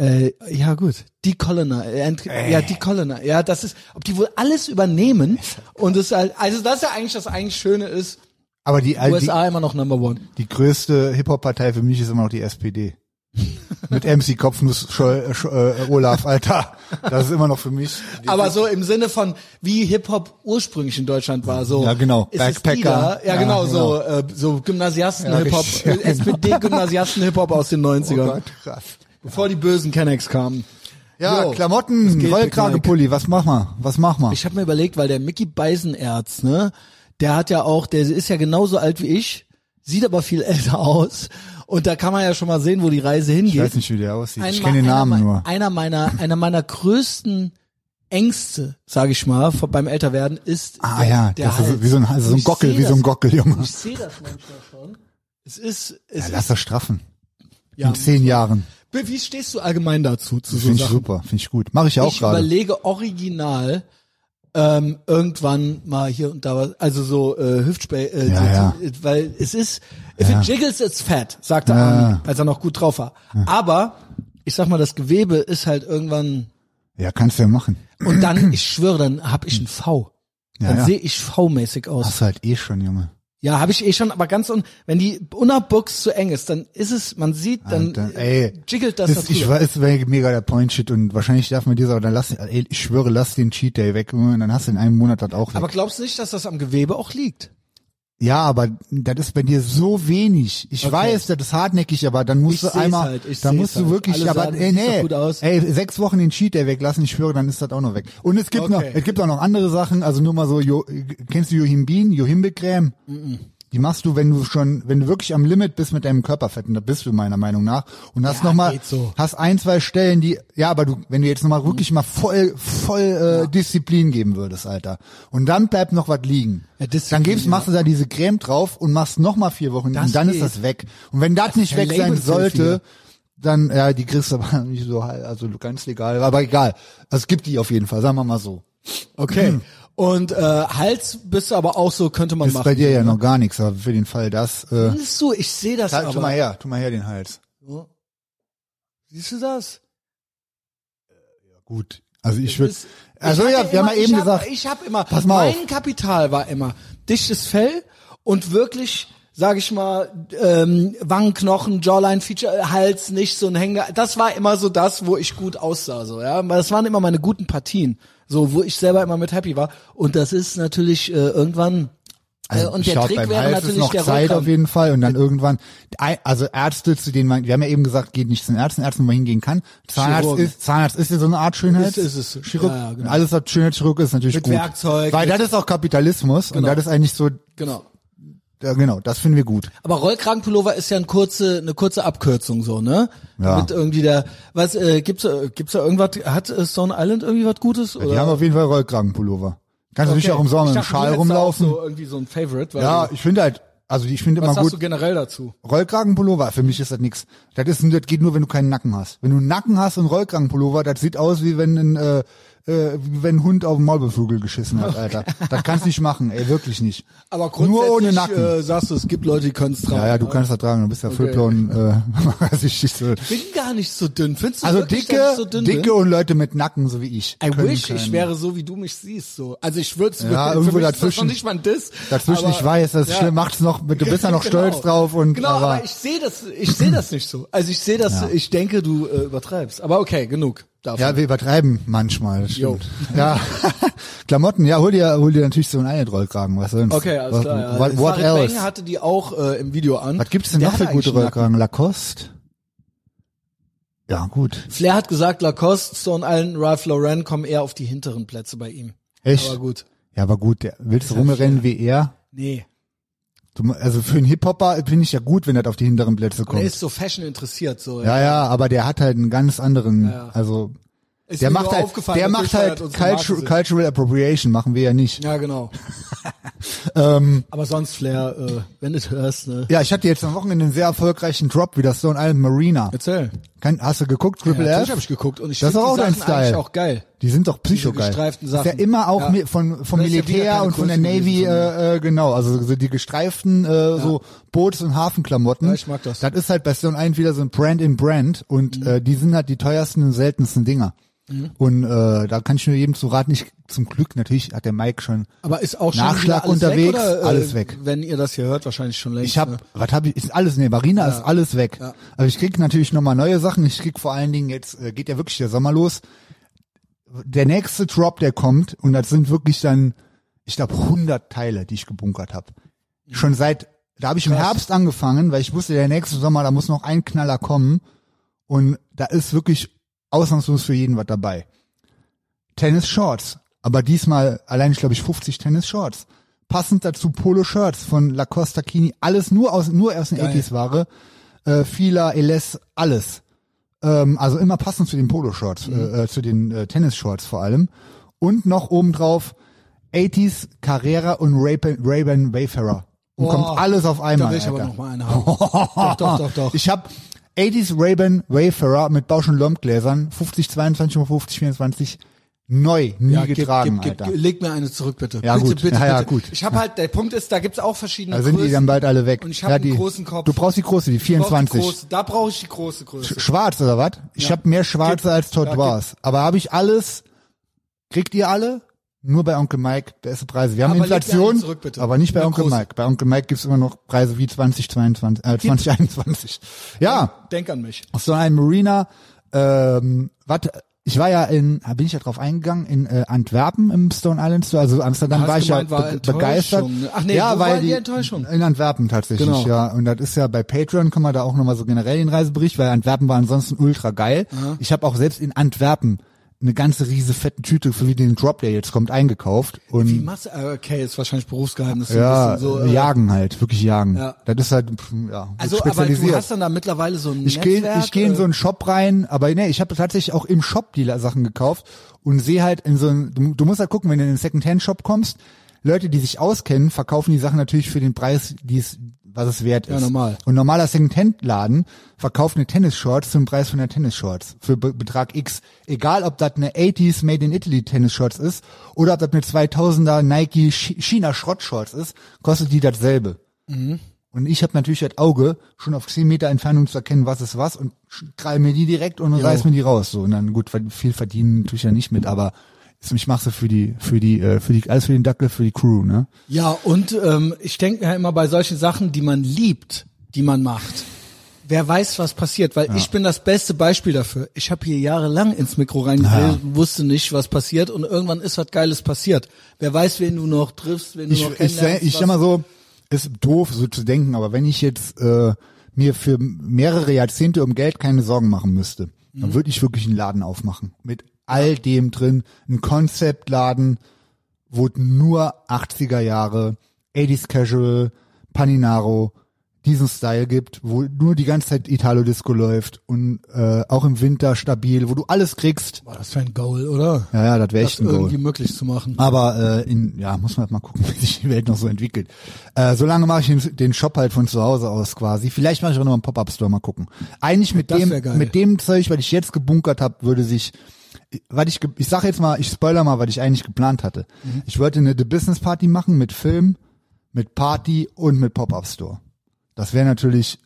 Äh, ja gut, Decolonial. Äh, ja, Decolonial. Ja, das ist, ob die wohl alles übernehmen und es halt, also das ist ja eigentlich das eigentlich Schöne ist, Aber die, also die, USA immer noch Number One. die größte Hip-Hop-Partei für mich ist immer noch die SPD. Mit MC Kopfnuss Scholl, äh, äh, Olaf, Alter. Das ist immer noch für mich. Aber so im Sinne von, wie Hip-Hop ursprünglich in Deutschland war, so. Ja, genau. Backpacker. Ja, Ja, genau, so, genau. äh, so Gymnasiasten-Hip-Hop, Ja, richtig. äh, SPD-Gymnasiasten-Hip-Hop aus den 90ern. Oh Gott, krass. Bevor die bösen Kennex kamen. Ja, Jo, Klamotten, Rollkragenpulli, was mach mal? Was mach mal? Ich habe mir überlegt, weil der Mickey Beisenerz, ne, der hat ja auch, der ist ja genauso alt wie ich, sieht aber viel älter aus. Und da kann man ja schon mal sehen, wo die Reise hingeht. Ich weiß nicht, wie der aussieht. Ein- ich kenne den einer Namen mei- nur. Einer meiner, einer meiner größten Ängste, sage ich mal, vor- beim Älterwerden ist Ah der, ja, der das ist Hals. wie so ein, also so ein ich Gockel, wie so ein Gockel, Junge. Ich sehe das manchmal schon. Es ist, es Ja, lass ist, das straffen. ja. In zehn Jahren. Wie stehst du allgemein dazu, zu so Finde ich Sachen? super, finde ich gut. Mache ich ja auch ich gerade. überlege original ähm, irgendwann mal hier und da was, also so äh, Hüftspray, äh, Ja, so, ja. weil es ist, if Ja. it jiggles, it's fat, sagte Ja. Armin, als er noch gut drauf war. Aber ich sag mal, das Gewebe ist halt irgendwann Ja, kannst du ja machen. und dann, ich schwöre, dann hab ich ein V. Ja, Dann ja. sehe ich V-mäßig aus. Hast du halt eh schon, Junge. Ja, habe ich eh schon, aber ganz un wenn die Unterbox zu eng ist, dann ist es, man sieht, dann, Dann, ey, jiggelt das, das, da ich weiß, wäre mega der Point-Shit und wahrscheinlich darf man dieser, dann lass, ey, ich schwöre, lass den Cheat Day weg, und dann hast du in einem Monat das auch weg. Aber glaubst du nicht, dass das am Gewebe auch liegt? Ja, aber das ist bei dir so wenig. Ich Okay. weiß, das ist hartnäckig, aber dann musst Ich du einmal, halt, ich dann musst du halt. wirklich, Alle aber sagen, ey, nee, gut aus. ey, sechs Wochen den Cheat Day weglassen, ich schwöre, dann ist das auch noch weg. Und es gibt Okay. noch, es gibt auch noch andere Sachen, also nur mal so, jo, kennst du Johimbin, Johimbe-Creme? Die machst du, wenn du schon, wenn du wirklich am Limit bist mit deinem Körperfett, und da bist du meiner Meinung nach, und hast Ja, noch mal, geht so. hast ein, zwei Stellen, die, ja, aber du, wenn du jetzt noch mal wirklich mal voll, voll äh, Disziplin geben würdest, Alter, und dann bleibt noch was liegen, Ja, dann gibst, ja. machst du da diese Creme drauf und machst noch mal vier Wochen, Das und dann geht. ist das weg. Und wenn das, nicht der weg sein sollte, dann, ja, die kriegst du aber nicht so, also ganz legal, aber egal. Also es gibt die auf jeden Fall, sagen wir mal so. Okay. Und äh, Hals bist du aber auch so, könnte man Ist machen. bei dir ja noch gar nichts, aber für den Fall das. Äh, Findest du, ich sehe das tu aber. mal her, tu mal her den Hals. Siehst du das? Gut. Also ich würde. ist- Also ja, wir haben immer- ja eben hab, gesagt. Ich habe immer, Pass mal mein auf. Kapital war immer dichtes Fell und wirklich, sag ich mal, ähm, Wangenknochen, Jawline, Feature, Hals, nicht so ein Hänger. Das war immer so das, wo ich gut aussah, so ja. Das waren immer meine guten Partien, so wo ich selber immer mit happy war. Und das ist natürlich äh, irgendwann. Äh, und ich der Trick wäre Hals natürlich ist noch der Zeit Rollkragen. auf jeden Fall und dann irgendwann, also Ärzte, zu denen man, wir haben ja eben gesagt, geht nicht zu den Ärzten, Ärzten, wo man hingehen kann. Zahnarzt Chirurgen. ist, Zahnarzt ist ja so eine Art Schönheits, Ist- ist es. Chirurg. Ja, genau. Und Alles, was Schönheitschirurg ist, natürlich Mit gut. Werkzeug, Weil das ist auch Kapitalismus und Genau. das ist eigentlich so, Genau. Ja, genau, das finden wir gut. Aber Rollkragenpullover ist ja eine kurze, eine kurze Abkürzung so, ne? Ja. Mit irgendwie der, was äh, gibt's da, gibt's da irgendwas? Hat äh, Stone Island irgendwie was Gutes? Die haben auf jeden Fall Rollkragenpullover. Kannst natürlich auch im Sommer mit dem Schal rumlaufen. So irgendwie so ein Favorite. Weil ja, ich finde halt, also ich finde was immer sagst gut, du generell dazu? Rollkragenpullover, für mich ist das nix. Das ist, das geht nur, wenn du keinen Nacken hast. Wenn du einen Nacken hast und Rollkragenpullover, das sieht aus, wie wenn ein, äh, äh, wie wenn ein Hund auf den Maulbeervogel geschissen hat, Alter. Das kannst du nicht machen, ey, wirklich nicht. Aber grundsätzlich Nur ohne Nacken. Äh, sagst du, es gibt Leute, die können es tragen. ja, ja, du kannst das tragen, du bist ja Füllblauen, äh, sich so. Ich bin gar nicht so dünn. Findest du Also wirklich, dicke, dass ich so dünn dicke bin? und Leute mit Nacken, so wie ich. I können wish, keinen- ich wäre so, wie du mich siehst. So, also ich würde es Ja, für irgendwo mich ist das dazwischen. noch nicht mal ein Diss. Dazwischen, aber- ich weiß, das ja. macht's noch, du bist ja noch stolz drauf und, genau, aber, aber, ich sehe das, ich sehe das nicht so. Also ich sehe das, Ja. ich denke, du äh, übertreibst. Aber okay, genug davon. ja, wir übertreiben manchmal, das Jo. stimmt. Ja, Klamotten, ja, hol dir, hol dir natürlich so einen Einhetrollkragen, was sonst? okay, alles was, klar. Ja. What, what Farid else? Bang hatte die auch äh, im Video an. Was gibt's denn Der noch für gute Rollkragen? Lacoste? Ja, gut. Flair hat gesagt, Lacoste, Stone Island, Ralph Lauren kommen eher auf die hinteren Plätze bei ihm. Echt? Aber gut. Ja, aber gut, willst du rumrennen wie er? Nee. Du, also für einen Hip-Hopper finde ich ja gut, wenn das auf die hinteren Plätze Er kommt. ist so Fashion interessiert, so. Ja, ja, aber der hat halt einen ganz anderen, Ja. also Ist der macht halt, der macht halt Marke Cultural, Appropriation, machen wir ja nicht. Ja, genau. Ähm, Aber sonst, Flair, äh, wenn du es hörst, ne? ja, ich hatte jetzt am Wochenende einen sehr erfolgreichen Drop, wie das Stone Island Marina. Erzähl. Kann, hast du geguckt, Ja, Triple natürlich F? habe ich geguckt und ich Das ist auch die dein Sachen eigentlich Style. auch geil. Die sind doch psychogeil. gestreiften Ist ja Sachen. immer auch Ja. von, vom ja Militär keine und von der Navy, äh, äh, genau, also so die gestreiften, äh, so Boots- und Hafenklamotten. Ja, ich mag das. Das ist halt bei Stone Island wieder so ein Brand in Brand und Mhm. äh, die sind halt die teuersten und seltensten Dinger. Und äh, da kann ich nur jedem zu raten, ich, zum Glück, natürlich hat der Mike schon, Aber ist auch schon Nachschlag alles unterwegs, weg, oder, äh, alles weg. Wenn ihr das hier hört, wahrscheinlich schon längst. ich hab, ne? was hab ich, ist alles, ne, Marina ist alles weg. Ja. Aber ich krieg natürlich nochmal neue Sachen, ich krieg vor allen Dingen, jetzt äh, geht ja wirklich der Sommer los, der nächste Drop, der kommt, und das sind wirklich dann, ich glaube, 100 Teile, die ich gebunkert habe. Schon seit, da habe ich im Krass. Herbst angefangen, weil ich wusste, der nächste Sommer, da muss noch ein Knaller kommen. Und da ist wirklich ausnahmslos für jeden was dabei. Tennis Shorts. Aber diesmal allein, ich glaube ich, 50 Tennis Shorts. Passend dazu Polo Shirts von Lacoste Kini. Alles nur aus, nur aus den Geil. 80s Ware. Äh, Fila, Eles, alles. Ähm, also immer passend zu den Polo Shorts, Mhm. äh, äh, zu den äh, Tennis Shorts vor allem. Und noch obendrauf 80s Carrera und Ray-Ban Wayfarer. Und Oh, kommt alles auf Da einmal. will ich aber Alter. noch mal einen haben. doch, doch, doch, doch. Ich habe 80s Ray-Ban Wayfarer mit Bausch und Lomb Gläsern, 50, 22 mal 50, 24, neu, nie Ja, gib, getragen, gib, Alter. gib, leg mir eine zurück, bitte. Ja, bitte, gut. bitte, Ja, ja, bitte. gut. Ich habe halt, der Punkt ist, da gibt's auch verschiedene da sind die Größen. dann bald alle weg. Und ich habe ja, einen die, großen Kopf. Du brauchst die große, die Ich brauch die 24. große, da brauche ich die große Größe. Schwarz oder was? Ich Ja. habe mehr schwarze Gib. als Wars. Aber habe ich alles, kriegt ihr alle? Nur bei Onkel Mike, beste Preise. Wir haben Aber Inflation, zurück, aber nicht bei Eine Onkel große. Mike. Bei Onkel Mike gibt's immer noch Preise wie 2022, äh, 2021. Ja, Denk an mich. auf so einem Marina, ähm, warte, ich war ja in, bin ich ja drauf eingegangen, in äh, Antwerpen im Stone Island Store, also Amsterdam war ich ja gemeint, war be begeistert. Ach nee, ja, wo weil war die die Enttäuschung? In Antwerpen tatsächlich, Genau. ja. Und das ist ja bei Patreon kann man da auch nochmal so generell den Reisebericht, weil Antwerpen war ansonsten ultra geil. Ich habe auch selbst in Antwerpen eine ganze riese fette Tüte für wie den Drop, der jetzt kommt, eingekauft. Und Wie machst du, äh, okay, ist wahrscheinlich Berufsgeheimnis. ein ja, so, äh, jagen halt, wirklich jagen. Ja. Das ist halt, ja, Also, aber spezialisiert. du hast dann da mittlerweile so ein Ich gehe Netzwerk. ich gehe in äh, so einen Shop rein, aber nee, ich habe tatsächlich auch im Shop die Sachen gekauft und sehe halt in so einen, du, du musst halt gucken, wenn du in den Secondhand Shop kommst, Leute, die sich auskennen, verkaufen die Sachen natürlich für den Preis, die es, was es wert ist. Ja, normal. Und normaler Second-Hand-Laden verkauft eine Tennis-Shorts zum Preis von einer Tennis-Shorts für Be Betrag X. Egal, ob das eine 80s Made in Italy Tennis-Shorts ist oder ob das eine 2000er Nike Ch- China Schrott-Shorts ist, kostet die dasselbe. Und ich habe natürlich das Auge, schon auf 10 Meter Entfernung zu erkennen, was ist was und krall mir die direkt und reiß mir die raus. So und dann gut, viel verdienen tue ich ja nicht mit, aber ich mache sie für die, für die, äh, für die, alles für den Dackel, für die Crew, ne? Ja, und ähm, ich denke mir immer bei solchen Sachen, die man liebt, die man macht. Wer weiß, was passiert, weil ich bin das beste Beispiel dafür. Ich habe hier jahrelang ins Mikro reingeredet, wusste nicht, was passiert und irgendwann ist was Geiles passiert. Wer weiß, wen du noch triffst, wen du Ich, noch ich, kennenlernst. ich, ich sag mal so, ist doof so zu denken, aber wenn ich jetzt äh, mir für mehrere Jahrzehnte um Geld keine Sorgen machen müsste, dann würde ich wirklich einen Laden aufmachen. Mit all dem drin, ein Konzeptladen, wo nur 80er Jahre, 80s Casual, Paninaro, diesen Style gibt, wo nur die ganze Zeit Italo-Disco läuft und äh, auch im Winter stabil, wo du alles kriegst. Boah, das wäre ein Goal, oder? Ja, ja, das wäre echt ein Goal. irgendwie möglich zu machen. Aber äh, in, ja, muss man halt mal gucken, wie sich die Welt noch so entwickelt. Äh, solange mache ich den, den Shop halt von zu Hause aus quasi. Vielleicht mache ich auch noch einen Pop-Up-Store, mal gucken. Eigentlich mit Das dem, mit dem Zeug, was ich jetzt gebunkert habe, würde sich, was ich, ich sage jetzt mal, ich spoiler mal, was ich eigentlich geplant hatte. Mhm. Ich wollte eine The Business Party machen mit Film, mit Party und mit Pop-Up-Store. Das wäre natürlich,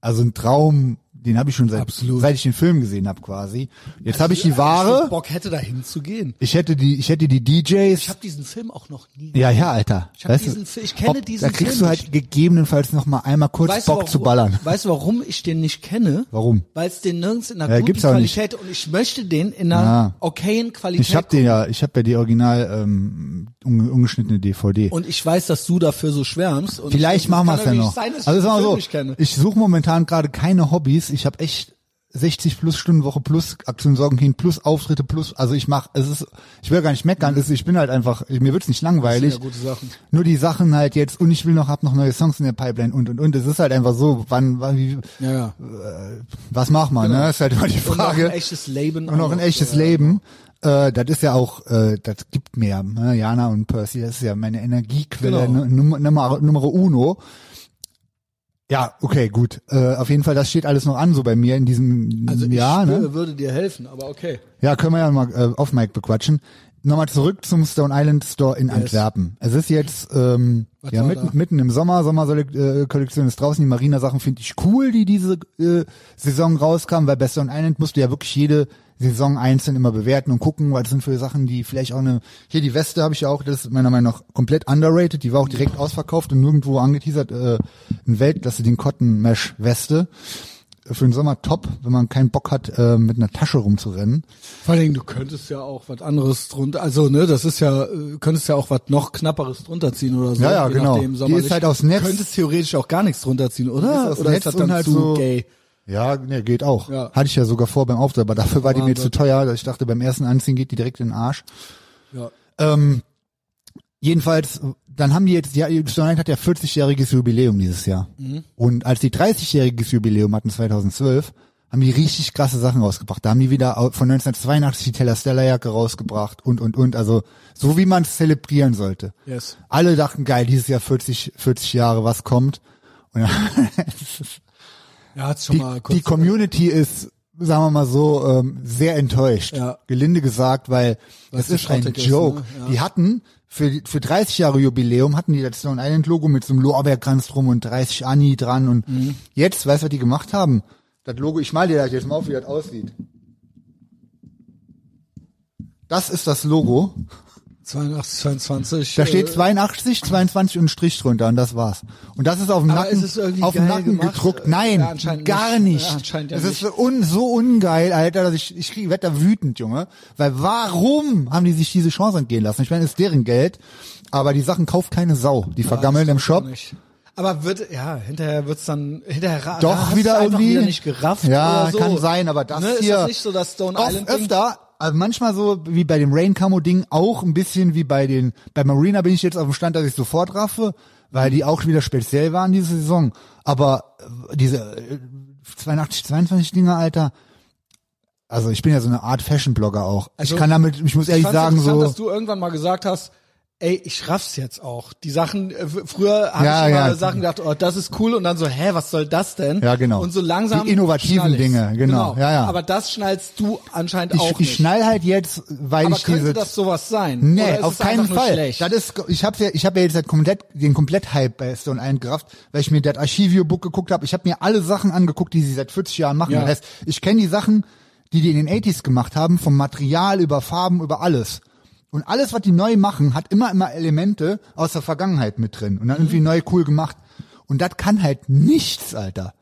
also ein Traum, den habe ich schon seit, Absolut. seit ich den Film gesehen habe quasi. Jetzt habe ich die Ware. Ich Bock hätte da hinzugehen. Ich hätte die, ich hätte die DJs. Ich habe diesen Film auch noch nie. Ja, ja, Alter. Ich hab Weißt diesen Fi- ich kenne ob- diesen Da kriegst Film du halt nicht. gegebenenfalls noch mal einmal kurz Weißt Bock warum- zu ballern. Weißt du, warum ich den nicht kenne? Warum? Weil es den nirgends in einer Ja, guten. Qualität und ich möchte den in einer Ja. okayen Qualität. Ich hab den ja, ich hab ja die original ähm, unge- ungeschnittene DVD. und ich weiß, dass du dafür so schwärmst. Und Vielleicht machen wir es ja noch. Sein, also ich sag den mal Film so, ich suche momentan gerade keine Hobbys. Ich habe echt 60 plus Stunden Woche plus Aktion Sorgenkind plus Auftritte plus, also ich mach, es ist, ich will gar nicht meckern, es ich bin halt einfach, mir wird's nicht langweilig. ja gute Sachen. Nur die Sachen halt jetzt und ich will noch, hab noch neue Songs in der Pipeline und und und. Es ist halt einfach so, wann, wann wie, Ja, ja. was macht man, Genau. ne? Ist halt immer die Und noch Frage. ein echtes Leben. und auch ein echtes ja. Leben. Äh, das ist ja auch, äh, das gibt mir, ne? Jana und Percy, das ist ja meine Energiequelle Genau. Nummer, Nummer, Nummer uno. Ja, okay, gut. Äh, auf jeden Fall, das steht alles noch an, so bei mir in diesem Also ich Jahr. Ne? würde, dir helfen, aber okay. Ja, können wir ja mal äh, auf Mike bequatschen. Nochmal zurück zum Stone Island Store in Antwerpen. Es ist jetzt ähm, Was ja mitten, da? mitten im Sommer, Sommerkollektion ist draußen. Die Marina-Sachen finde ich cool, die diese äh, Saison rauskamen, weil bei Stone Island musst du ja wirklich jede Saison einzeln immer bewerten und gucken, was sind für Sachen, die vielleicht auch eine. Hier die Weste habe ich ja auch, das ist meiner Meinung nach komplett underrated. Die war auch direkt ausverkauft und nirgendwo angeteasert. Äh, in Weltklasse den Cotton Mesh Weste für den Sommer top, wenn man keinen Bock hat, äh, mit einer Tasche rumzurennen. Vor allen Dingen, du könntest ja auch was anderes drunter, also ne, das ist ja, äh, könntest ja auch was noch knapperes drunter ziehen oder so. Ja, ja, genau. Die ist halt aus Netz. Du könntest theoretisch auch gar nichts drunter ziehen, oder? Ist aus oder Netz ist das und dann halt zu so- gay? Ja, ne, geht auch. Ja. Hatte ich ja sogar vor beim Auftritt, aber dafür war die mir zu teuer. dass Ich dachte, beim ersten Anziehen geht die direkt in den Arsch. Ja. Ähm, jedenfalls, dann haben die jetzt, ja, Island hat ja 40-jähriges Jubiläum dieses Jahr. Mhm. Und als die 30-jähriges Jubiläum hatten 2012, haben die richtig krasse Sachen rausgebracht. Da haben die wieder von 1982 die Teller Stella Jacke rausgebracht und, und, und. Also, so wie man es zelebrieren sollte. Yes. Alle dachten, geil, dieses Jahr 40, 40 Jahre, was kommt? Und dann, Ja, schon die, mal kurz. die Community ist, sagen wir mal so, ähm, sehr enttäuscht. Ja. Gelinde gesagt, weil das es ist ein schrottig ist, Joke. ne? Ja. Die hatten für, für 30 Jahre Jubiläum hatten die das Stone Island Logo mit so einem Lorbeerkranz drum und 30 Ani dran und Mhm. jetzt, weißt du, was die gemacht haben? Das Logo, ich mal dir das jetzt mal auf, wie das aussieht. Das ist das Logo. 82, 22. Da steht äh, 82, 22 und Strich drunter und das war's. Und das ist auf dem Nacken, ist auf dem Nacken gemacht? gedruckt. Nein, Ja, gar nicht. nicht. Ja, ja es ist un, so ungeil, Alter, dass ich, ich krieg, da wütend, Junge. Weil warum haben die sich diese Chance entgehen lassen? Ich meine, es ist deren Geld, aber die Sachen kauft keine Sau. Die vergammeln im Shop. Nicht. Aber wird, ja, hinterher wird's dann, hinterher Doch, wieder irgendwie. wieder nicht gerafft Ja, so. kann sein, aber das ne, Ist hier. das nicht so das Stone Island öfter, also manchmal so wie bei dem Rain Camo Ding, auch ein bisschen wie bei den, bei Marina bin ich jetzt auf dem Stand, dass ich sofort raffe, weil die auch wieder speziell waren diese Saison. Aber äh, diese äh, 82, 22 Dinger, Alter, also ich bin ja so eine Art Fashion-Blogger auch. Also, ich kann damit, ich muss ehrlich sagen, so, dass du irgendwann mal gesagt hast, ey, ich raff's jetzt auch. Die Sachen, äh, früher habe Ja, ich immer ja. Sachen gedacht, oh, das ist cool und dann so, hä, was soll das denn? Ja, genau. Und so langsam Die innovativen. Dinge, genau. Ja, ja. Aber das schnallst du anscheinend Ich, auch ich nicht. schnall halt jetzt, weil Aber ich könnte diese das sowas sein? Nee, auf keinen Fall. Schlecht? Das ist, ich habe ja, ich habe ja jetzt halt komplett den komplett Hype bei Stone Island gerafft, weil ich mir das Archivio-Book geguckt habe. Ich habe mir alle Sachen angeguckt, die sie seit 40 Jahren machen. Ja. Das heißt, ich kenne die Sachen, die die in den 80s gemacht haben, vom Material über Farben über alles. Und alles, was die neu machen, hat immer immer Elemente aus der Vergangenheit mit drin und dann Mhm. irgendwie neu cool gemacht. Und das kann halt nichts, Alter.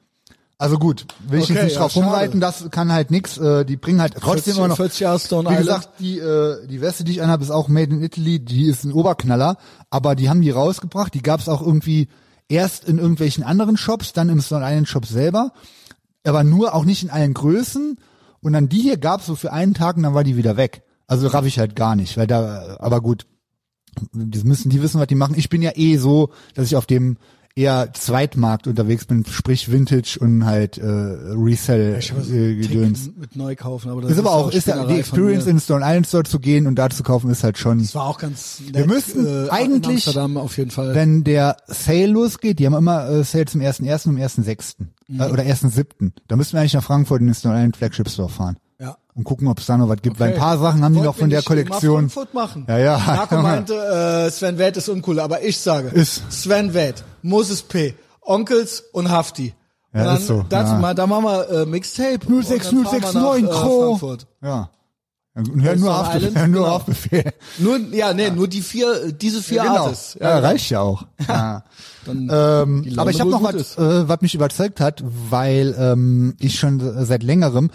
Also gut, will ich Okay, jetzt nicht ja, drauf schade. rumreiten, das kann halt nix. Äh, die bringen halt trotzdem 40, immer noch 40 Jahre Stone wie Island. gesagt, die, äh, die Weste, die ich anhabe, ist auch made in Italy. Die ist ein Oberknaller. Aber die haben die rausgebracht. Die gab es auch irgendwie erst in irgendwelchen anderen Shops, dann im Stone Island Shop selber. Aber nur auch nicht in allen Größen. Und dann die hier gab es so für einen Tag und dann war die wieder weg. Also raff ich halt gar nicht. Weil da, aber gut, das müssen die wissen, was die machen. Ich bin ja eh so, dass ich auf dem eher Zweitmarkt unterwegs bin, sprich Vintage und halt äh, Resell äh, Gedöns. Mit neu kaufen, aber das Ist aber auch, ist ja, die Experience in Stone Island Store zu gehen und da zu kaufen, ist halt schon, Das war auch ganz nett, Wir müssten äh, eigentlich- auf jeden Fall. wenn der Sale losgeht, die haben immer äh, Sale zum 1.1. und 1.6. Mhm. Äh, oder 1.7. Da müssten wir eigentlich nach Frankfurt in den Stone Island Flagship Store fahren ja. und gucken, ob es da noch was gibt, weil ein Okay. paar Sachen haben die Wollten noch von der Kollektion. Frankfurt machen. Ja, ja. Marco meinte, äh, Sven Wett ist uncool, aber ich sage, Ist. Sven Wett, Moses P., Onkels und Hafti. Ja, und dann, ist so, dazu ja. mal, da machen wir äh, Mixtape. und dann fahren wir 06069 nach, äh, Kro. Frankfurt. Ja. Und hör nur auf, Island, hör nur genau. auf Befehl. Nur, ja, nee, nur die vier, diese vier genau. Artists. Ja, reicht ja auch. Ja. Dann Ähm, die aber ich habe noch was, äh, was mich überzeugt hat, weil ähm, ich schon seit längerem,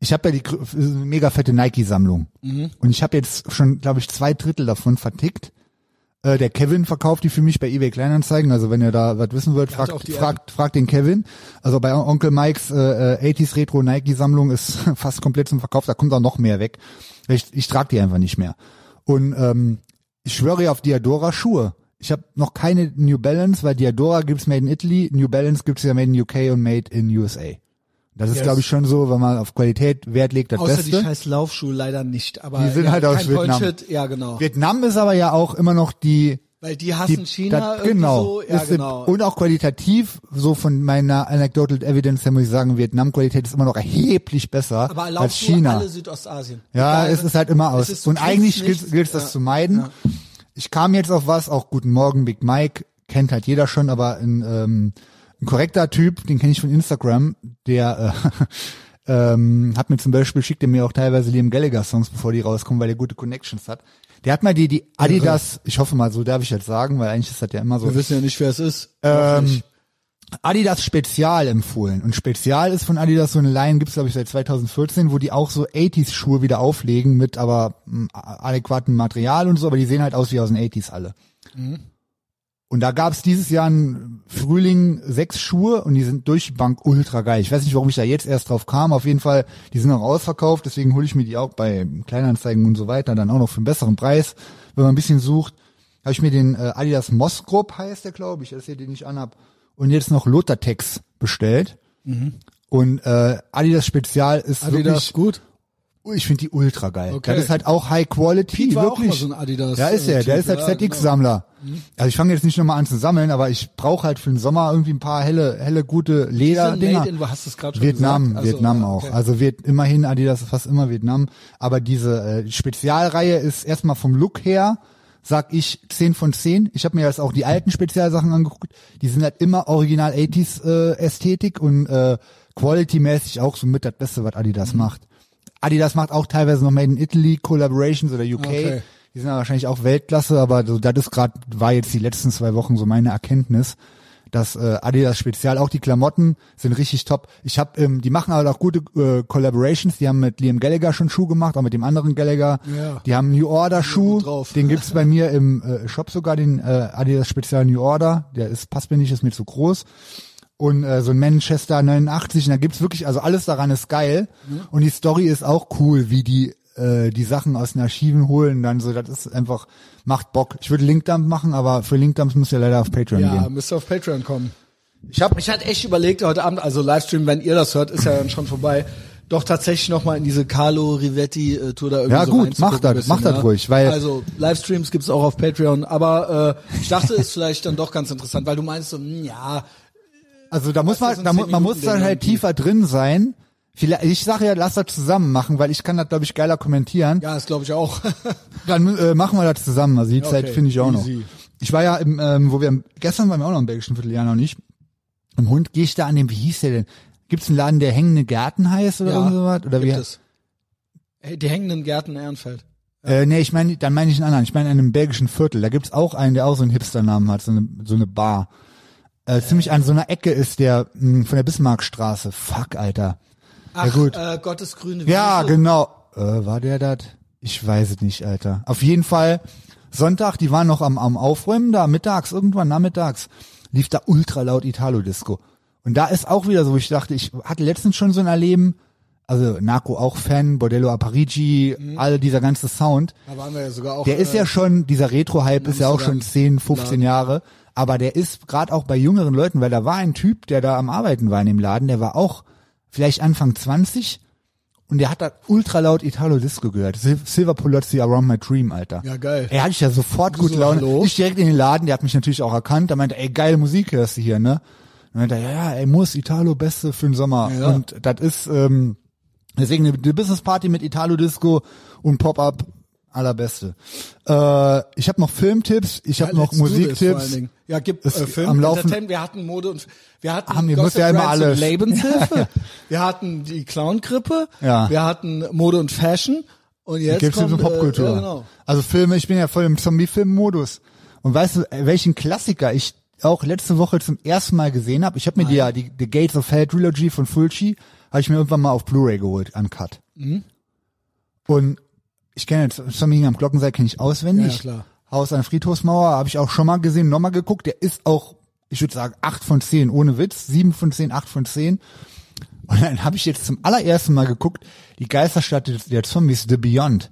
ich habe ja die mega fette Nike-Sammlung Mhm. und ich habe jetzt schon, glaube ich, zwei Drittel davon vertickt. Äh, der Kevin verkauft die für mich bei eBay Kleinanzeigen. Also wenn ihr da was wissen wollt, fragt, die fragt, fragt den Kevin. Also bei Onkel Mikes äh, äh, 80s Retro Nike Sammlung ist fast komplett zum Verkauf. Da kommt auch noch mehr weg. Ich, ich trage die einfach nicht mehr. Und ähm, ich schwöre auf Diadora Schuhe. Ich habe noch keine New Balance, weil Diadora gibt's made in Italy, New Balance gibt's ja made in UK und made in USA. Das ist, Yes. glaube ich, schon so, wenn man auf Qualität Wert legt, das Außer Beste. die scheiß Laufschuhe leider nicht. Aber Die sind ja, halt aus Vietnam. Bullshit. Ja, genau. Vietnam ist aber ja auch immer noch die Weil die hassen die, China das, genau, so. Ja, ist genau. Und auch qualitativ, so von meiner Anecdotal Evidence her muss ich sagen, Vietnam-Qualität ist immer noch erheblich besser aber als China. alle Südostasien. Ja, Egal, es ist halt immer aus. ist, und eigentlich gilt, gilt es das Ja. zu meiden. Ich kam jetzt auf was, auch Guten Morgen, Big Mike, kennt halt jeder schon, aber ein, ähm, ein korrekter Typ, den kenne ich von Instagram, der äh, ähm, hat mir zum Beispiel, schickt er mir auch teilweise Liam Gallagher Songs, bevor die rauskommen, weil er gute Connections hat. Der hat mal die, die Adidas, ich hoffe mal, so darf ich jetzt sagen, weil eigentlich ist das ja immer so. Wir wissen ja nicht, wer es ist. Ähm. Adidas Spezial empfohlen. Und Spezial ist von Adidas so eine Line, gibt's glaube ich seit 2014, wo die auch so 80s Schuhe wieder auflegen mit aber m, adäquatem Material und so, aber die sehen halt aus wie aus den 80s alle. Und da gab's dieses Jahr im Frühling sechs Schuhe und die sind durch die Bank ultra geil. Ich weiß nicht, warum ich da jetzt erst drauf kam. Auf jeden Fall, die sind auch ausverkauft, deswegen hole ich mir die auch bei Kleinanzeigen und so weiter, dann auch noch für einen besseren Preis, wenn man ein bisschen sucht. Habe ich mir den äh, Adidas Moskop heißt der, glaube ich, das ist hier, den ich anhab, und jetzt noch Lotatex bestellt. Und äh, Adidas Spezial ist Mhm. Adidas wirklich, gut. Ich finde die ultra geil. Okay. Das ist halt auch High Quality, Pete war auch wirklich. mal so ein Adidas, Ja, ist äh, er. Der ist halt ja, ZX-Sammler. Also ich fange jetzt nicht nochmal an zu sammeln, aber ich brauche halt für den Sommer irgendwie ein paar helle, helle, gute Lederdinger. hast du es gerade schon Vietnam, gesagt? Also, Vietnam auch. okay. Also wird immerhin Adidas fast immer Vietnam. Aber diese äh, Spezialreihe ist erstmal vom Look her, sag ich 10 von 10. Ich habe mir jetzt auch die alten Spezialsachen angeguckt. Die sind halt immer original 80s äh, Ästhetik und äh, quality-mäßig auch so mit das Beste, was Adidas Mhm. macht. Adidas macht auch teilweise noch Made in Italy Collaborations oder UK. Okay. Die sind wahrscheinlich auch Weltklasse, aber so, das ist gerade, war jetzt die letzten zwei Wochen so meine Erkenntnis, dass äh, Adidas Spezial, auch die Klamotten sind richtig top. Ich habe, ähm, die machen halt auch gute äh, Collaborations. Die haben mit Liam Gallagher schon Schuh gemacht, auch mit dem anderen Gallagher. Ja. Die haben New Order Schuh, den gibt's bei mir im äh, Shop sogar, den äh, Adidas Spezial New Order. Der ist passt mir nicht, ist mir zu groß. Und äh, so ein Manchester 89, und da gibt's wirklich, also alles daran ist geil. Und die Story ist auch cool, wie die äh, die Sachen aus den Archiven holen, dann so, das ist einfach, macht Bock. Ich würde Linkdump machen, aber für Linkdumps müsst ihr leider auf Patreon Ja, gehen. müsst ihr auf Patreon kommen. Ich habe mich halt echt überlegt heute Abend, also Livestream, wenn ihr das hört, ist ja dann schon vorbei, doch tatsächlich noch mal in diese Carlo Rivetti äh, Tour da irgendwie Ja, so gut, mach das, mach das ja. ruhig, weil- also Livestreams gibt's auch auf Patreon, aber äh, ich dachte, ist vielleicht dann doch ganz interessant, weil du meinst so, hm, ja, Also da muss man, da, man muss dann halt tiefer drin sein. Vielleicht, ich sage ja, lass das zusammen machen, weil ich kann das, glaube ich, geiler kommentieren. ja, das glaube ich auch. Dann äh, machen wir das zusammen. Also die Zeit Okay, finde ich auch noch. easy. Ich war ja im, ähm, wo wir gestern waren wir auch noch im belgischen Vierteljahr noch nicht. Im Hund gehe ich da an dem, wie hieß der denn? Gibt's einen Laden, der hängende Gärten heißt oder ja, irgend sowas? Oder wie? es. Die hängenden Gärten Ehrenfeld. Äh, nee, ich meine, dann meine ich einen anderen. Ich meine einen belgischen Viertel. Da gibt's auch einen, der auch so einen Hipster-Namen hat, so eine, so eine Bar. Äh, ziemlich an so einer Ecke ist der mh, von der Bismarckstraße. Fuck, Alter. Ach, gut. Äh, Gottes grüne Ja, Wiese. genau. Äh, war der das? Ich weiß es nicht, Alter. Auf jeden Fall Sonntag, die waren noch am, am Aufräumen da, mittags, irgendwann nachmittags, lief da ultra laut Italo-Disco. Und da ist auch wieder so, wo ich dachte, ich hatte letztens schon so ein Erleben, also Narco auch Fan, Bordello Apparigi, Mhm. all dieser ganze Sound. Da waren wir ja sogar auch. Der ist äh, ja schon, dieser Retro-Hype ist ja auch schon Amsterdam 10, 15 Jahre, aber der ist gerade auch bei jüngeren Leuten, weil da war ein Typ, der da am Arbeiten war in dem Laden, der war auch vielleicht Anfang 20 und der hat da ultra laut Italo Disco gehört. Sil Silver Polozzi Around My Dream, Alter. Ja, geil. Er hatte ich ja sofort gut so, Laune. hallo? Ich direkt in den Laden, der hat mich natürlich auch erkannt, der meinte, ey, geile Musik hörst du hier, ne? Und meinte, er, ja, ja, ey, muss Italo Beste für den Sommer. Ja. Und das ist, ähm, deswegen eine, eine Business Party mit Italo Disco und Pop-Up allerbeste. Äh, ich habe noch Filmtipps, ich habe Ja, noch Musiktipps. Ja, gibt Es- äh, Film, am Laufen- Entertainment, wir hatten Mode und wir hatten mir Gossip ja immer alles. Lebenshilfe, wir hatten die Clown-Grippe, Ja. wir hatten Mode und Fashion und jetzt Gibt's kommt Popkultur. Äh, ja, genau. Also Filme, ich bin ja voll im Zombie-Film-Modus. Und weißt du, äh, welchen Klassiker ich auch letzte Woche zum ersten Mal gesehen habe? Ich habe mir die ja die, die Gates of Hell Trilogy von Fulci habe ich mir irgendwann mal auf Blu-ray geholt, uncut. Mhm. Und ich kenne jetzt Zombie am Glockenseil kenne ich auswendig. Ja, klar. Haus an der Friedhofsmauer habe ich auch schon mal gesehen, nochmal geguckt. Der ist auch, ich würde sagen, acht von zehn ohne Witz, sieben von zehn, acht von zehn. Und dann habe ich jetzt zum allerersten Mal geguckt, die Geisterstadt der Zombies, The Beyond.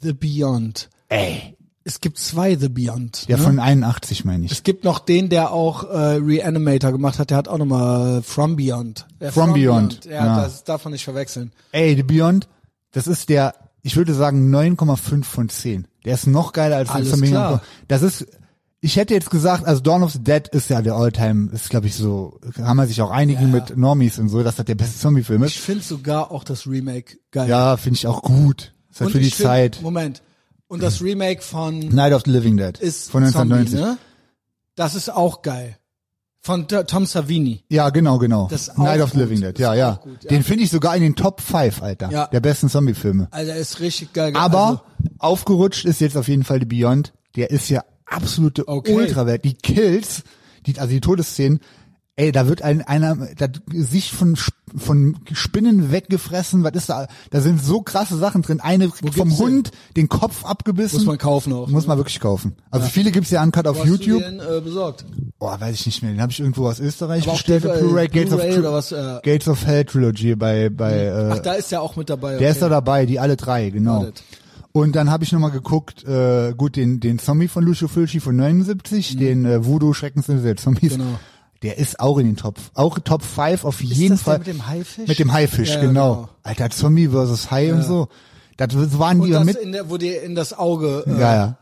The Beyond. Ey, Es gibt zwei The Beyond. der ne? von 81 meine ich. es gibt noch den, der auch äh, Reanimator gemacht hat, der hat auch nochmal äh, From Beyond. Der From Beyond, Ja, ja. das darf man nicht verwechseln. Ey, The Beyond, das ist der, ich würde sagen 9,5 von 10. Der ist noch geiler als Alles Zombie klar. Das ist, ich hätte jetzt gesagt, also Dawn of the Dead ist ja der Alltime, ist glaube ich so, kann man sich auch einigen mit Normies und so, dass das der beste Zombie-Film ist. Ich finde sogar auch das Remake geil. Ja, finde ich auch gut. Ist halt für die find- Zeit. Moment. Und das Remake von Night of the Living Dead ist von 1990. Zombie, ne? Das ist auch geil. Von Tom Savini. Ja, genau, genau. Das Night of gut. Living Dead, ja, ja. gut, ja. Den finde ich sogar in den Top 5, Alter. Ja. Der besten Zombie-Filme. Also er ist richtig geil. Aber also, aufgerutscht ist jetzt auf jeden Fall The Beyond. Der ist ja absolute Okay. Ultrawert. Die Kills, die, also die Todesszenen, ey, da wird ein, einer, da Gesicht von, von Spinnen weggefressen. Was ist da? Da sind so krasse Sachen drin. Eine kriegt vom gibt's den? Hund den Kopf abgebissen. muss man kaufen auch. Muss man wirklich kaufen. Also viele gibt's ja uncut auf Wo hast YouTube. Du den, äh, besorgt? Boah, weiß ich nicht mehr. Den habe ich irgendwo aus Österreich Aber bestellt. äh, Blu-ray Gates, of oder was, äh, Gates of Hell Trilogy bei bei äh, Ach, da ist er auch mit dabei. der okay. ist da dabei, die alle drei, genau. Und dann habe ich nochmal geguckt, äh, gut, den, den Zombie von Lucio Fulci von 79, den äh, Voodoo Schreckensinsel der Zombies. Mhm. Genau. Der ist auch in den Top, auch Top 5 auf jeden das der Fall. mit dem Haifisch? Mit dem Haifisch, Ja, genau. genau. Alter, Zombie versus Hai und so. Das waren Und die das mit. in der, wo dir in das Auge äh, Ja, ja.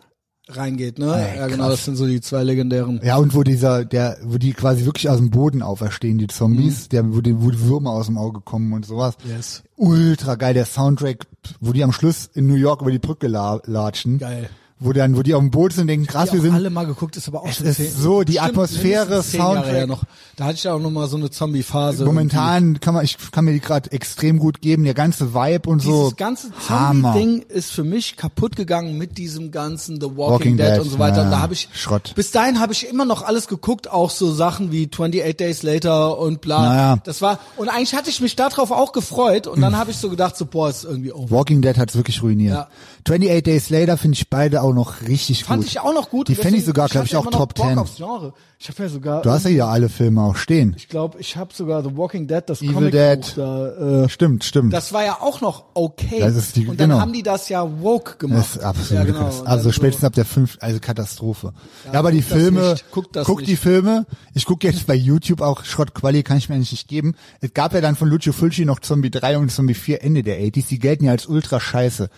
reingeht, ne? Ey, ja, genau, krass. das sind so die zwei legendären. Ja, und wo dieser, der, wo die quasi wirklich aus dem Boden auferstehen, die Zombies, Mhm. der, wo die, wo die Würmer aus dem Auge kommen und sowas. Yes. Ultra geil, der Soundtrack, wo die am Schluss in New York über die Brücke la latschen. Geil. Wo dann, wo die auf dem Boot sind und denken, krass, wir sind, alle mal geguckt, ist aber auch schon ist so, die bestimmt Atmosphäre, Soundtrack. noch. Da hatte ich ja auch noch mal so eine Zombie-Phase. momentan kann man, ich kann mir die gerade extrem gut geben, der ganze Vibe und so. Dieses ganze Hammer. Zombie-Ding ist für mich kaputt gegangen mit diesem ganzen The Walking, Walking Dead, Dead, und so weiter. ja, und da habe ich Schrott. bis dahin habe ich immer noch alles geguckt, auch so Sachen wie 28 Days Later und bla. Naja. Das war und eigentlich hatte ich mich darauf auch gefreut und dann habe ich so gedacht, so boah, ist irgendwie over. Walking Dead hat's wirklich ruiniert. Ja. 28 Days Later finde ich beide auch noch richtig Fand gut. ich auch noch gut. Die fände ich sogar, glaub ich, auch Top Bock 10. Aufs Genre. Ich habe ja sogar. Du hast ja hier alle Filme auch stehen. ich glaube, ich habe sogar The Walking Dead, das Evil Comic Dead. da. Äh, Stimmt, stimmt. das war ja auch noch okay. Das ist die- Und dann genau. haben die das ja woke gemacht. Das ist absolut ja, genau. Also dann spätestens so, ab der fünf, also Katastrophe. Ja, aber die Filme, guck das guck die Filme. Ich gucke jetzt bei YouTube auch Schrottquali, kann ich mir eigentlich nicht geben. Es gab ja dann von Lucio Fulci noch Zombie 3 und Zombie 4 Ende der 80s. Die gelten ja als ultra scheiße.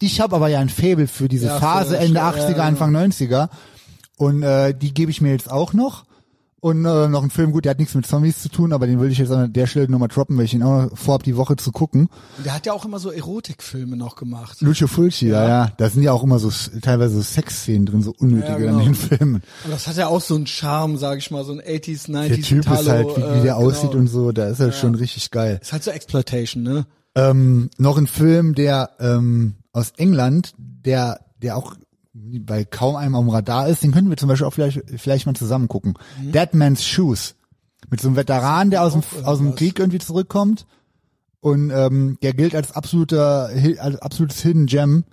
Ich habe aber ja ein Fable für diese Ja, Phase für- Ende ja, 80er, genau. Anfang 90er. Und äh, die gebe ich mir jetzt auch noch. Und äh, noch ein Film, gut, der hat nichts mit Zombies zu tun, aber den will ich jetzt an der Stelle nochmal droppen, weil ich ihn auch noch vorhab, die Woche zu gucken. Und der hat ja auch immer so Erotikfilme noch gemacht. Lucio Fulci, ja, ja. Da sind ja auch immer so teilweise so Sexszenen drin, so unnötige Ja, genau. an den Filmen. Und das hat ja auch so einen Charme, sag ich mal, so ein 80s, 90s Der Typ Italo, ist halt, wie, wie der äh, aussieht genau. und so, da ist er schon richtig geil. Ist halt so Exploitation, ne? Ähm, noch ein Film, der ähm, aus England, der, der auch bei kaum einem am Radar ist, den könnten wir zum Beispiel auch vielleicht, vielleicht mal zusammen gucken. Mhm. Dead Man's Shoes. Mit so einem Veteran, der aus dem, aus dem Krieg irgendwie zurückkommt. Und ähm, der gilt als absoluter, als absolutes Hidden Gem.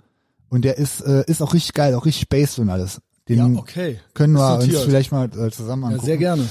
Und der ist, äh, ist auch richtig geil, auch richtig based und alles. Den Ja, okay. können wir uns vielleicht mal äh, zusammen Ja, angucken. sehr gerne.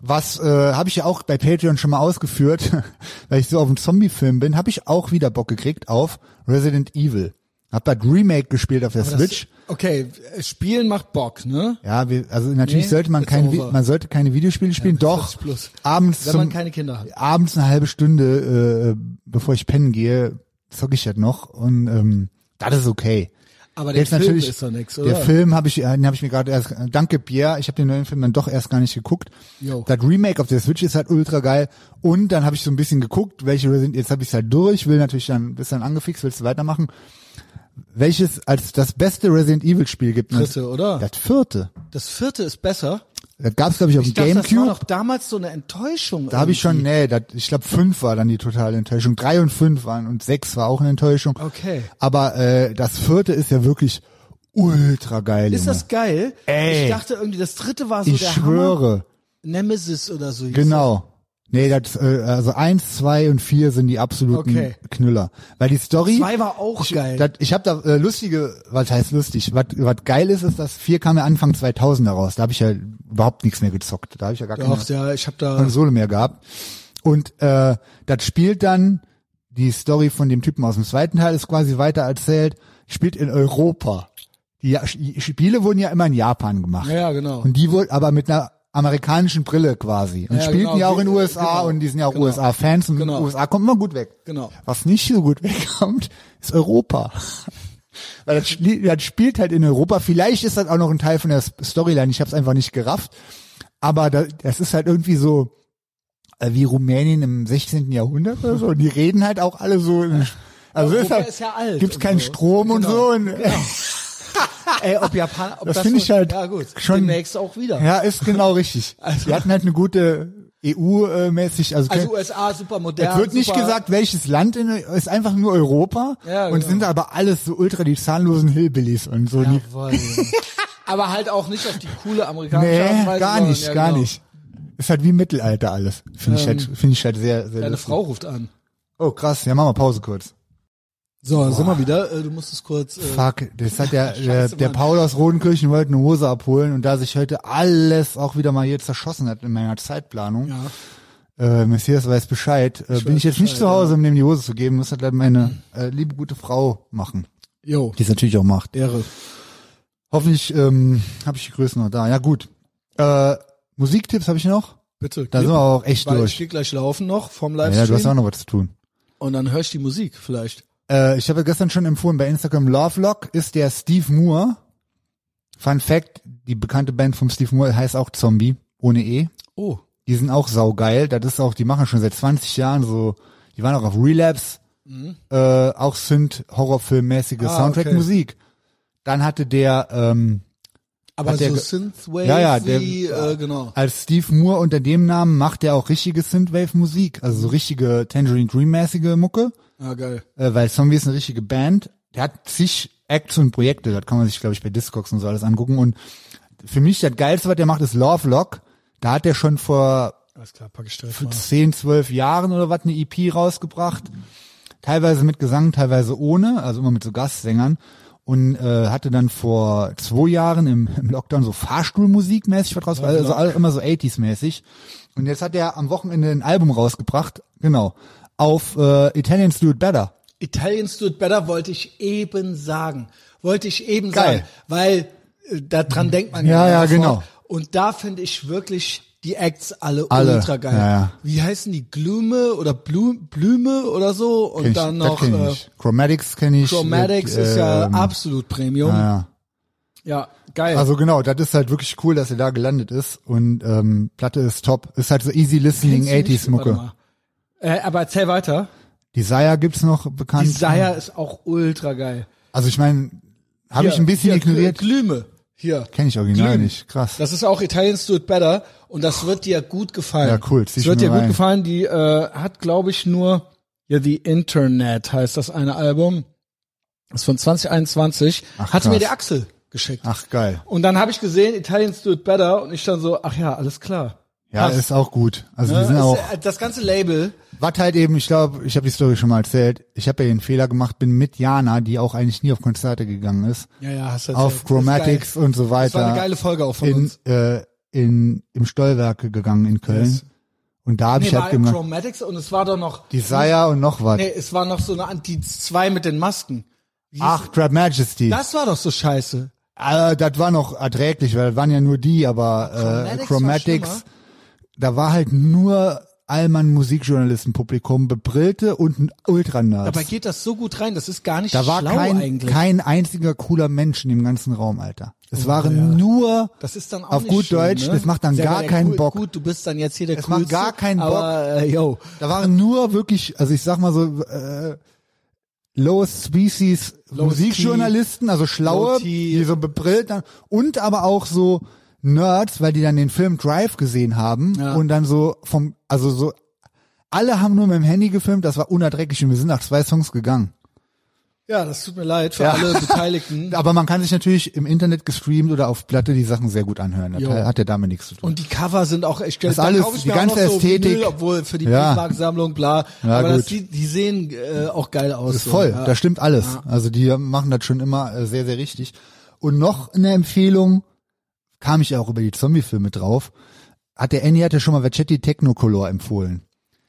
Was äh, habe ich ja auch bei Patreon schon mal ausgeführt, weil ich so auf dem Zombie-Film bin, habe ich auch wieder Bock gekriegt auf Resident Evil. Hab das Remake gespielt auf der Das- Switch. Okay, Spielen macht Bock, ne? Ja, wir, also natürlich Nee, sollte man keine, over. man sollte keine Videospiele spielen. bis Doch 40 plus. abends Wenn zum, man keine Kinder hat. abends eine halbe Stunde, äh, bevor ich pennen gehe, zocke ich das noch und ähm, das ist okay. Aber der Jetzt Film natürlich, ist doch nix, der oder? Film habe ich, den habe ich mir gerade erst, danke Pierre, ich habe den neuen Film dann doch erst gar nicht geguckt. Jo. Das Remake auf der Switch ist halt ultra geil und dann habe ich so ein bisschen geguckt, welche Resident, jetzt habe ich halt durch, will natürlich dann, bist dann angefixt, willst du weitermachen. Welches als das beste Resident Evil Spiel gibt? Dritte, oder? Das vierte. Das vierte ist besser. Das gab's glaube ich auf dem dachte, das war Gamecube. doch damals so eine Enttäuschung. Da habe ich schon, nee, das, ich glaube fünf war dann die totale Enttäuschung. Drei und fünf waren und sechs war auch eine Enttäuschung. Okay. Aber äh, das vierte ist ja wirklich ultra geil. Ist Junge. das geil? Ey. Ich dachte irgendwie, das dritte war so ich der schwöre. Hammer. Nemesis oder so. Genau. Nee, das, äh, also eins, zwei und vier sind die absoluten Okay. Knüller. Weil die Story. Zwei war auch ich, geil. Das, ich habe da äh, lustige, was heißt lustig? Was, was geil ist, ist, dass vier kam ja Anfang 2000 heraus. Da habe ich ja überhaupt nichts mehr gezockt. Da habe ich ja gar keine Doch, ja, ich habe da. Konsole mehr gehabt. Und äh, das spielt dann die Story von dem Typen aus dem zweiten Teil ist quasi weiter erzählt. Spielt in Europa. Die die Spiele wurden ja immer in Japan gemacht. Ja, genau. Und die wohl aber mit einer amerikanischen Brille quasi. Und Ja, spielten genau, ja auch in den USA genau, und die sind ja auch genau. USA-Fans und in Genau. den USA kommt immer gut weg. Genau. Was nicht so gut wegkommt, ist Europa. Weil das, das spielt halt in Europa. Vielleicht ist das auch noch ein Teil von der Storyline. Ich habe es einfach nicht gerafft. Aber da, das ist halt irgendwie so äh, wie Rumänien im 16. Jahrhundert oder so. Und die reden halt auch alle so. Also Europa ist, halt, ist ja alt gibt's keinen so. Strom und Genau. so. Und, Ey, ob Japan, ob Das das, finde ich halt ja gut, schon- demnächst auch wieder. Ja, ist genau richtig. Also- Die hatten halt eine gute EU-mäßig, also, Also USA super modern. es wird nicht gesagt, welches Land in, ist einfach nur Europa Ja, und genau. sind aber alles so ultra die zahnlosen Hillbillies und so. Jawohl. Aber halt auch nicht auf die coole amerikanische Art und nee, Weise, gar nicht, ja, gar genau. nicht. Ist halt wie Mittelalter alles. Finde ich halt, finde ich halt sehr, sehr Deine lustig. Frau ruft an. Oh krass, ja, machen wir Pause kurz. So, sind wir wieder. Äh, Du musst es kurz. Äh, Fuck, das hat der, der, Scheiße, der. Paul aus Rodenkirchen wollte eine Hose abholen und da sich heute alles auch wieder mal hier zerschossen hat in meiner Zeitplanung, ja. äh, Messias weiß Bescheid, äh, bin weiß ich jetzt nicht Bescheid, zu Hause, um dem die Hose zu geben, muss dann meine äh, liebe gute Frau machen, Jo, die es natürlich auch macht. Ehre. Hoffentlich ähm, habe ich die Größen noch da. Ja gut. Äh, Musiktipps habe ich noch. Bitte. Da sind wir auch echt Weil ich durch. gehe gleich laufen noch vom Ja, Livestream. du hast auch noch was zu tun. und dann höre ich die Musik vielleicht. Äh, ich habe gestern schon empfohlen, bei Instagram Lovelock ist der Steve Moore. Fun Fact, die bekannte Band von Steve Moore heißt auch Zombie, ohne E. Oh. Die sind auch saugeil. Das ist auch, die machen schon seit 20 Jahren so, die waren auch auf Relapse, äh, auch sind Horrorfilmmäßige Mhm. Ah, Soundtrack-Musik. Dann hatte der, ähm, Aber so Synthwave, Ja, ja, der- äh, genau. als Steve Moore unter dem Namen macht er auch richtige Synthwave-Musik, also so richtige Tangerine Dream-mäßige Mucke, Ah, geil. äh, weil Zombie ist eine richtige Band. Der hat zig Acts und Projekte, das kann man sich, glaube ich, bei Discogs und so alles angucken. Und für mich das Geilste, was der macht, ist Lovelock. Da hat er schon vor Alles klar, pack ich mal. 10, 12 Jahren oder was eine EP rausgebracht. Teilweise mit Gesang, teilweise ohne, also immer mit so Gastsängern. Und äh, hatte dann vor zwei Jahren im, im Lockdown so Fahrstuhlmusik mäßig was raus, also all- immer so 80s mäßig. Und jetzt hat er am Wochenende ein Album rausgebracht, genau, auf äh, Italians Do It Better. Italians Do It Better wollte ich eben sagen. Wollte ich eben Geil. sagen. Weil äh, daran denkt man Ja, ja, sofort. genau. Und da finde ich wirklich die Acts alle, Alle, ultra geil. ja, ja. Wie heißen die? Glume oder Blu Blüme oder so? Und Kenn ich, dann das noch kenn äh, ich. Chromatics kenne ich. Chromatics mit, ist ja ähm, absolut Premium. ja, ja. Geil. Also genau, das ist halt wirklich cool, dass er da gelandet ist und ähm, Platte ist top. Ist halt so easy listening Kennst du nicht? 80s Mucke. Äh, aber erzähl weiter. Desire gibt's noch bekannt. Desire ist auch ultra geil. Also ich meine, habe ich ein bisschen hier, ignoriert. Glüme. Hier. Kenne ich original Glühen. nicht. Krass. Das ist auch Italians Do It Better und das wird dir gut gefallen. Ja, cool, Das wird mir dir gut rein. gefallen. Die äh, hat, glaube ich, nur ja, The Internet heißt das eine Album. Das ist von 2021. Ach, Hatte mir krass. der Axel geschickt. Ach geil. Und dann habe ich gesehen, Italians Do It Better und ich dann so, ach ja, alles klar. Ja, ist auch gut. Also die sind auch. äh, das ganze Label. Was halt eben, ich glaube, ich habe die Story schon mal erzählt. Ich habe ja den Fehler gemacht, bin mit Jana, die auch eigentlich nie auf Konzerte gegangen ist, Ja, ja, hast du auf erzählt. Chromatics und so weiter. Das war eine geile Folge auch von in, uns. äh, in im Stollwerke gegangen in Köln. Yes. Und da habe Nee, ich halt gemacht, Chromatics und es war doch noch Desire und noch was. Nee, es war noch so eine die zwei mit den Masken. Wie Ach, Trap Majesty. das war doch so scheiße. Äh, das war noch erträglich, weil das waren ja nur die, aber äh, Chromatics Chromatics. Da war halt nur Allmann Musikjournalistenpublikum, Bebrillte und ein Ultra-Nerds. Dabei geht das so gut rein, das ist gar nicht Da war schlau kein, eigentlich. kein einziger cooler Mensch in dem ganzen Raum, Alter. Es waren nur, das ist dann auch auf gut schön, Deutsch, ne? das macht dann Sehr gar keinen cool, Bock. Gut, du bist dann jetzt hier der Es macht Coolste, gar keinen Bock. Aber, äh, yo, da waren nur wirklich, also ich sag mal so, äh, Lowest Species Lowest Musikjournalisten, also schlaue, die so bebrillt dann, und aber auch so Nerds, weil die dann den Film Drive gesehen haben Ja. und dann so vom, also so, alle haben nur mit dem Handy gefilmt, das war unerträglich und wir sind nach zwei Songs gegangen. ja, das tut mir leid für Ja. alle Beteiligten. Aber man kann sich natürlich im Internet gestreamt oder auf Platte die Sachen sehr gut anhören. Das Jo. hat ja damit nichts zu tun. Und die Cover sind auch echt Das da alles, ich die ganze noch so Ästhetik. Vinyl, obwohl für die Ja. Briefmarkensammlung, bla. Ja, aber das, gut. die, die sehen äh, auch geil aus. Das ist so. voll, Ja. da stimmt alles. Also die machen das schon immer äh, sehr, sehr richtig. Und noch eine Empfehlung, kam ich ja auch über die Zombie-Filme drauf, hat der Annie hatte schon mal Vachetti Technocolor empfohlen.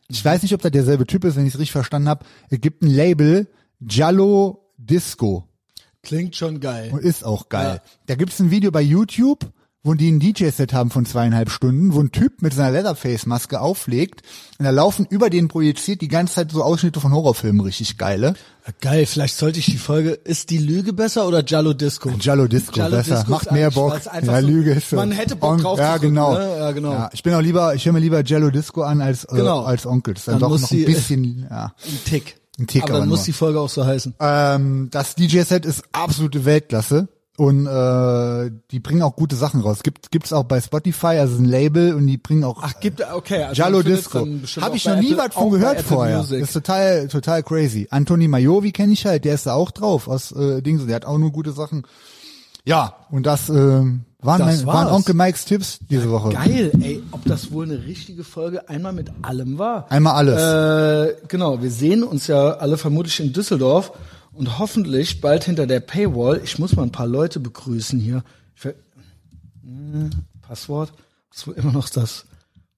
Ich weiß nicht, ob das derselbe Typ ist, wenn ich es richtig verstanden habe. Es gibt ein Label, Giallo Disco. Klingt schon geil. Und ist auch geil. Ja. Da gibt's ein Video bei YouTube, wo die ein DJ-Set haben von zweieinhalb Stunden, wo ein Typ mit seiner Leatherface-Maske auflegt und da laufen über den projiziert die ganze Zeit so Ausschnitte von Horrorfilmen, richtig geile. Ja, Geil, vielleicht sollte ich die Folge, ist die Lüge besser oder Giallo Disco? Giallo Disco, Giallo besser, Disco macht mehr Bock. Ja, so- Lüge ist so. man hätte Bock On- drauf Ja, zu drücken, genau. ne? Ja, genau. Ja, ich bin auch lieber, ich höre mir lieber Giallo Disco an als äh, Genau. als Onkel. Das ist dann, Dann doch noch die- ein bisschen, ja. Ein Tick. Ein Tick aber aber dann muss nur. die Folge auch so heißen. Ähm, das DJ-Set ist absolute Weltklasse und äh, die bringen auch gute Sachen raus. Gibt gibt's auch bei Spotify, also ein Label und die bringen auch Ach, gibt okay. Also findet's Disco. Habe ich noch nie was von gehört vorher. Music. Ist total total crazy. Antoni Majovi kenne ich halt, der ist da auch drauf aus äh, Dings, der hat auch nur gute Sachen. Ja, und das äh, waren, Das mein, waren. Onkel Mikes Tipps diese Woche. Geil, ey, ob das wohl eine richtige Folge einmal mit allem war. Einmal alles. Äh, genau, wir sehen uns ja alle vermutlich in Düsseldorf und hoffentlich bald hinter der Paywall. Ich muss mal ein paar Leute begrüßen hier. Ich ver Hm, Passwort, das wohl immer noch das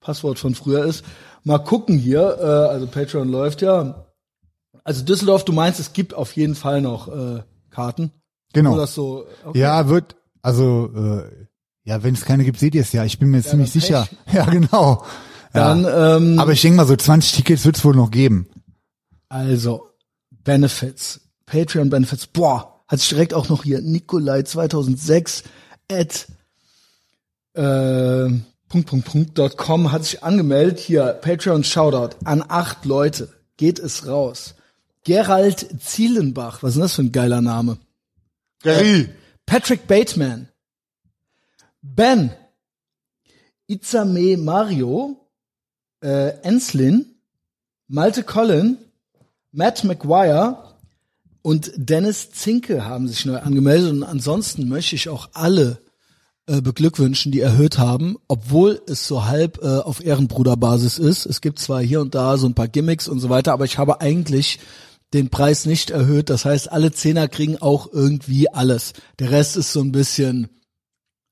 Passwort von früher ist. Mal gucken hier, äh, also Patreon läuft ja. Also Düsseldorf, du meinst, es gibt auf jeden Fall noch äh, Karten. Genau. Oder so. Okay. Ja, wird, also, äh, ja, wenn es keine gibt, seht ihr es ja. Ich bin mir ziemlich dann sicher. Pech. Ja, genau. Dann, ja. ähm, Aber ich denke mal, so 20 Tickets wird es wohl noch geben. Also, Benefits. Patreon Benefits. Boah, hat sich direkt auch noch hier Nikolai 2006 at äh, Punkt, Punkt, Punkt, dot com hat sich angemeldet. Hier, Patreon Shoutout an acht Leute. Geht es raus. Gerald Zielenbach. Was ist denn das für ein geiler Name? Gary. Patrick Bateman. Ben. Izame Mario. Äh, Enslin. Malte Collin. Matt McGuire und Dennis Zinke haben sich neu angemeldet. Und ansonsten möchte ich auch alle äh, beglückwünschen, die erhöht haben, obwohl es so halb äh, auf Ehrenbruderbasis ist. Es gibt zwar hier und da so ein paar Gimmicks und so weiter, aber ich habe eigentlich den Preis nicht erhöht. Das heißt, alle Zehner kriegen auch irgendwie alles. Der Rest ist so ein bisschen,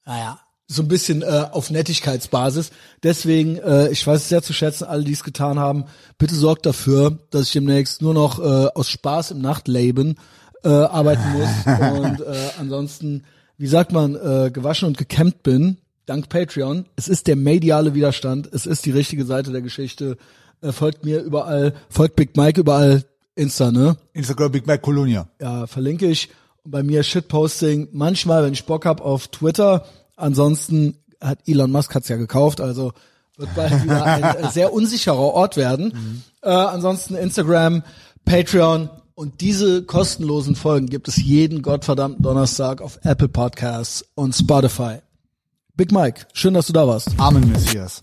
naja, so ein bisschen äh, auf Nettigkeitsbasis. Deswegen, äh, ich weiß es sehr zu schätzen, alle, die es getan haben. Bitte sorgt dafür, dass ich demnächst nur noch äh, aus Spaß im Nachtleben äh, arbeiten muss und äh, ansonsten, wie sagt man, äh, gewaschen und gekämmt bin. Dank Patreon. Es ist der mediale Widerstand. Es ist die richtige Seite der Geschichte. Äh, folgt mir überall, folgt Big Mike überall Insta, ne? Instagram Big Mac Colonia. Ja, verlinke ich. Bei mir Shitposting manchmal, wenn ich Bock hab, auf Twitter. Ansonsten hat Elon Musk hat's ja gekauft, also wird bald wieder ein äh, sehr unsicherer Ort werden. Äh, ansonsten Instagram, Patreon und diese kostenlosen Folgen gibt es jeden gottverdammten Donnerstag auf Apple Podcasts und Spotify. Big Mike, schön, dass du da warst. Amen, Messias.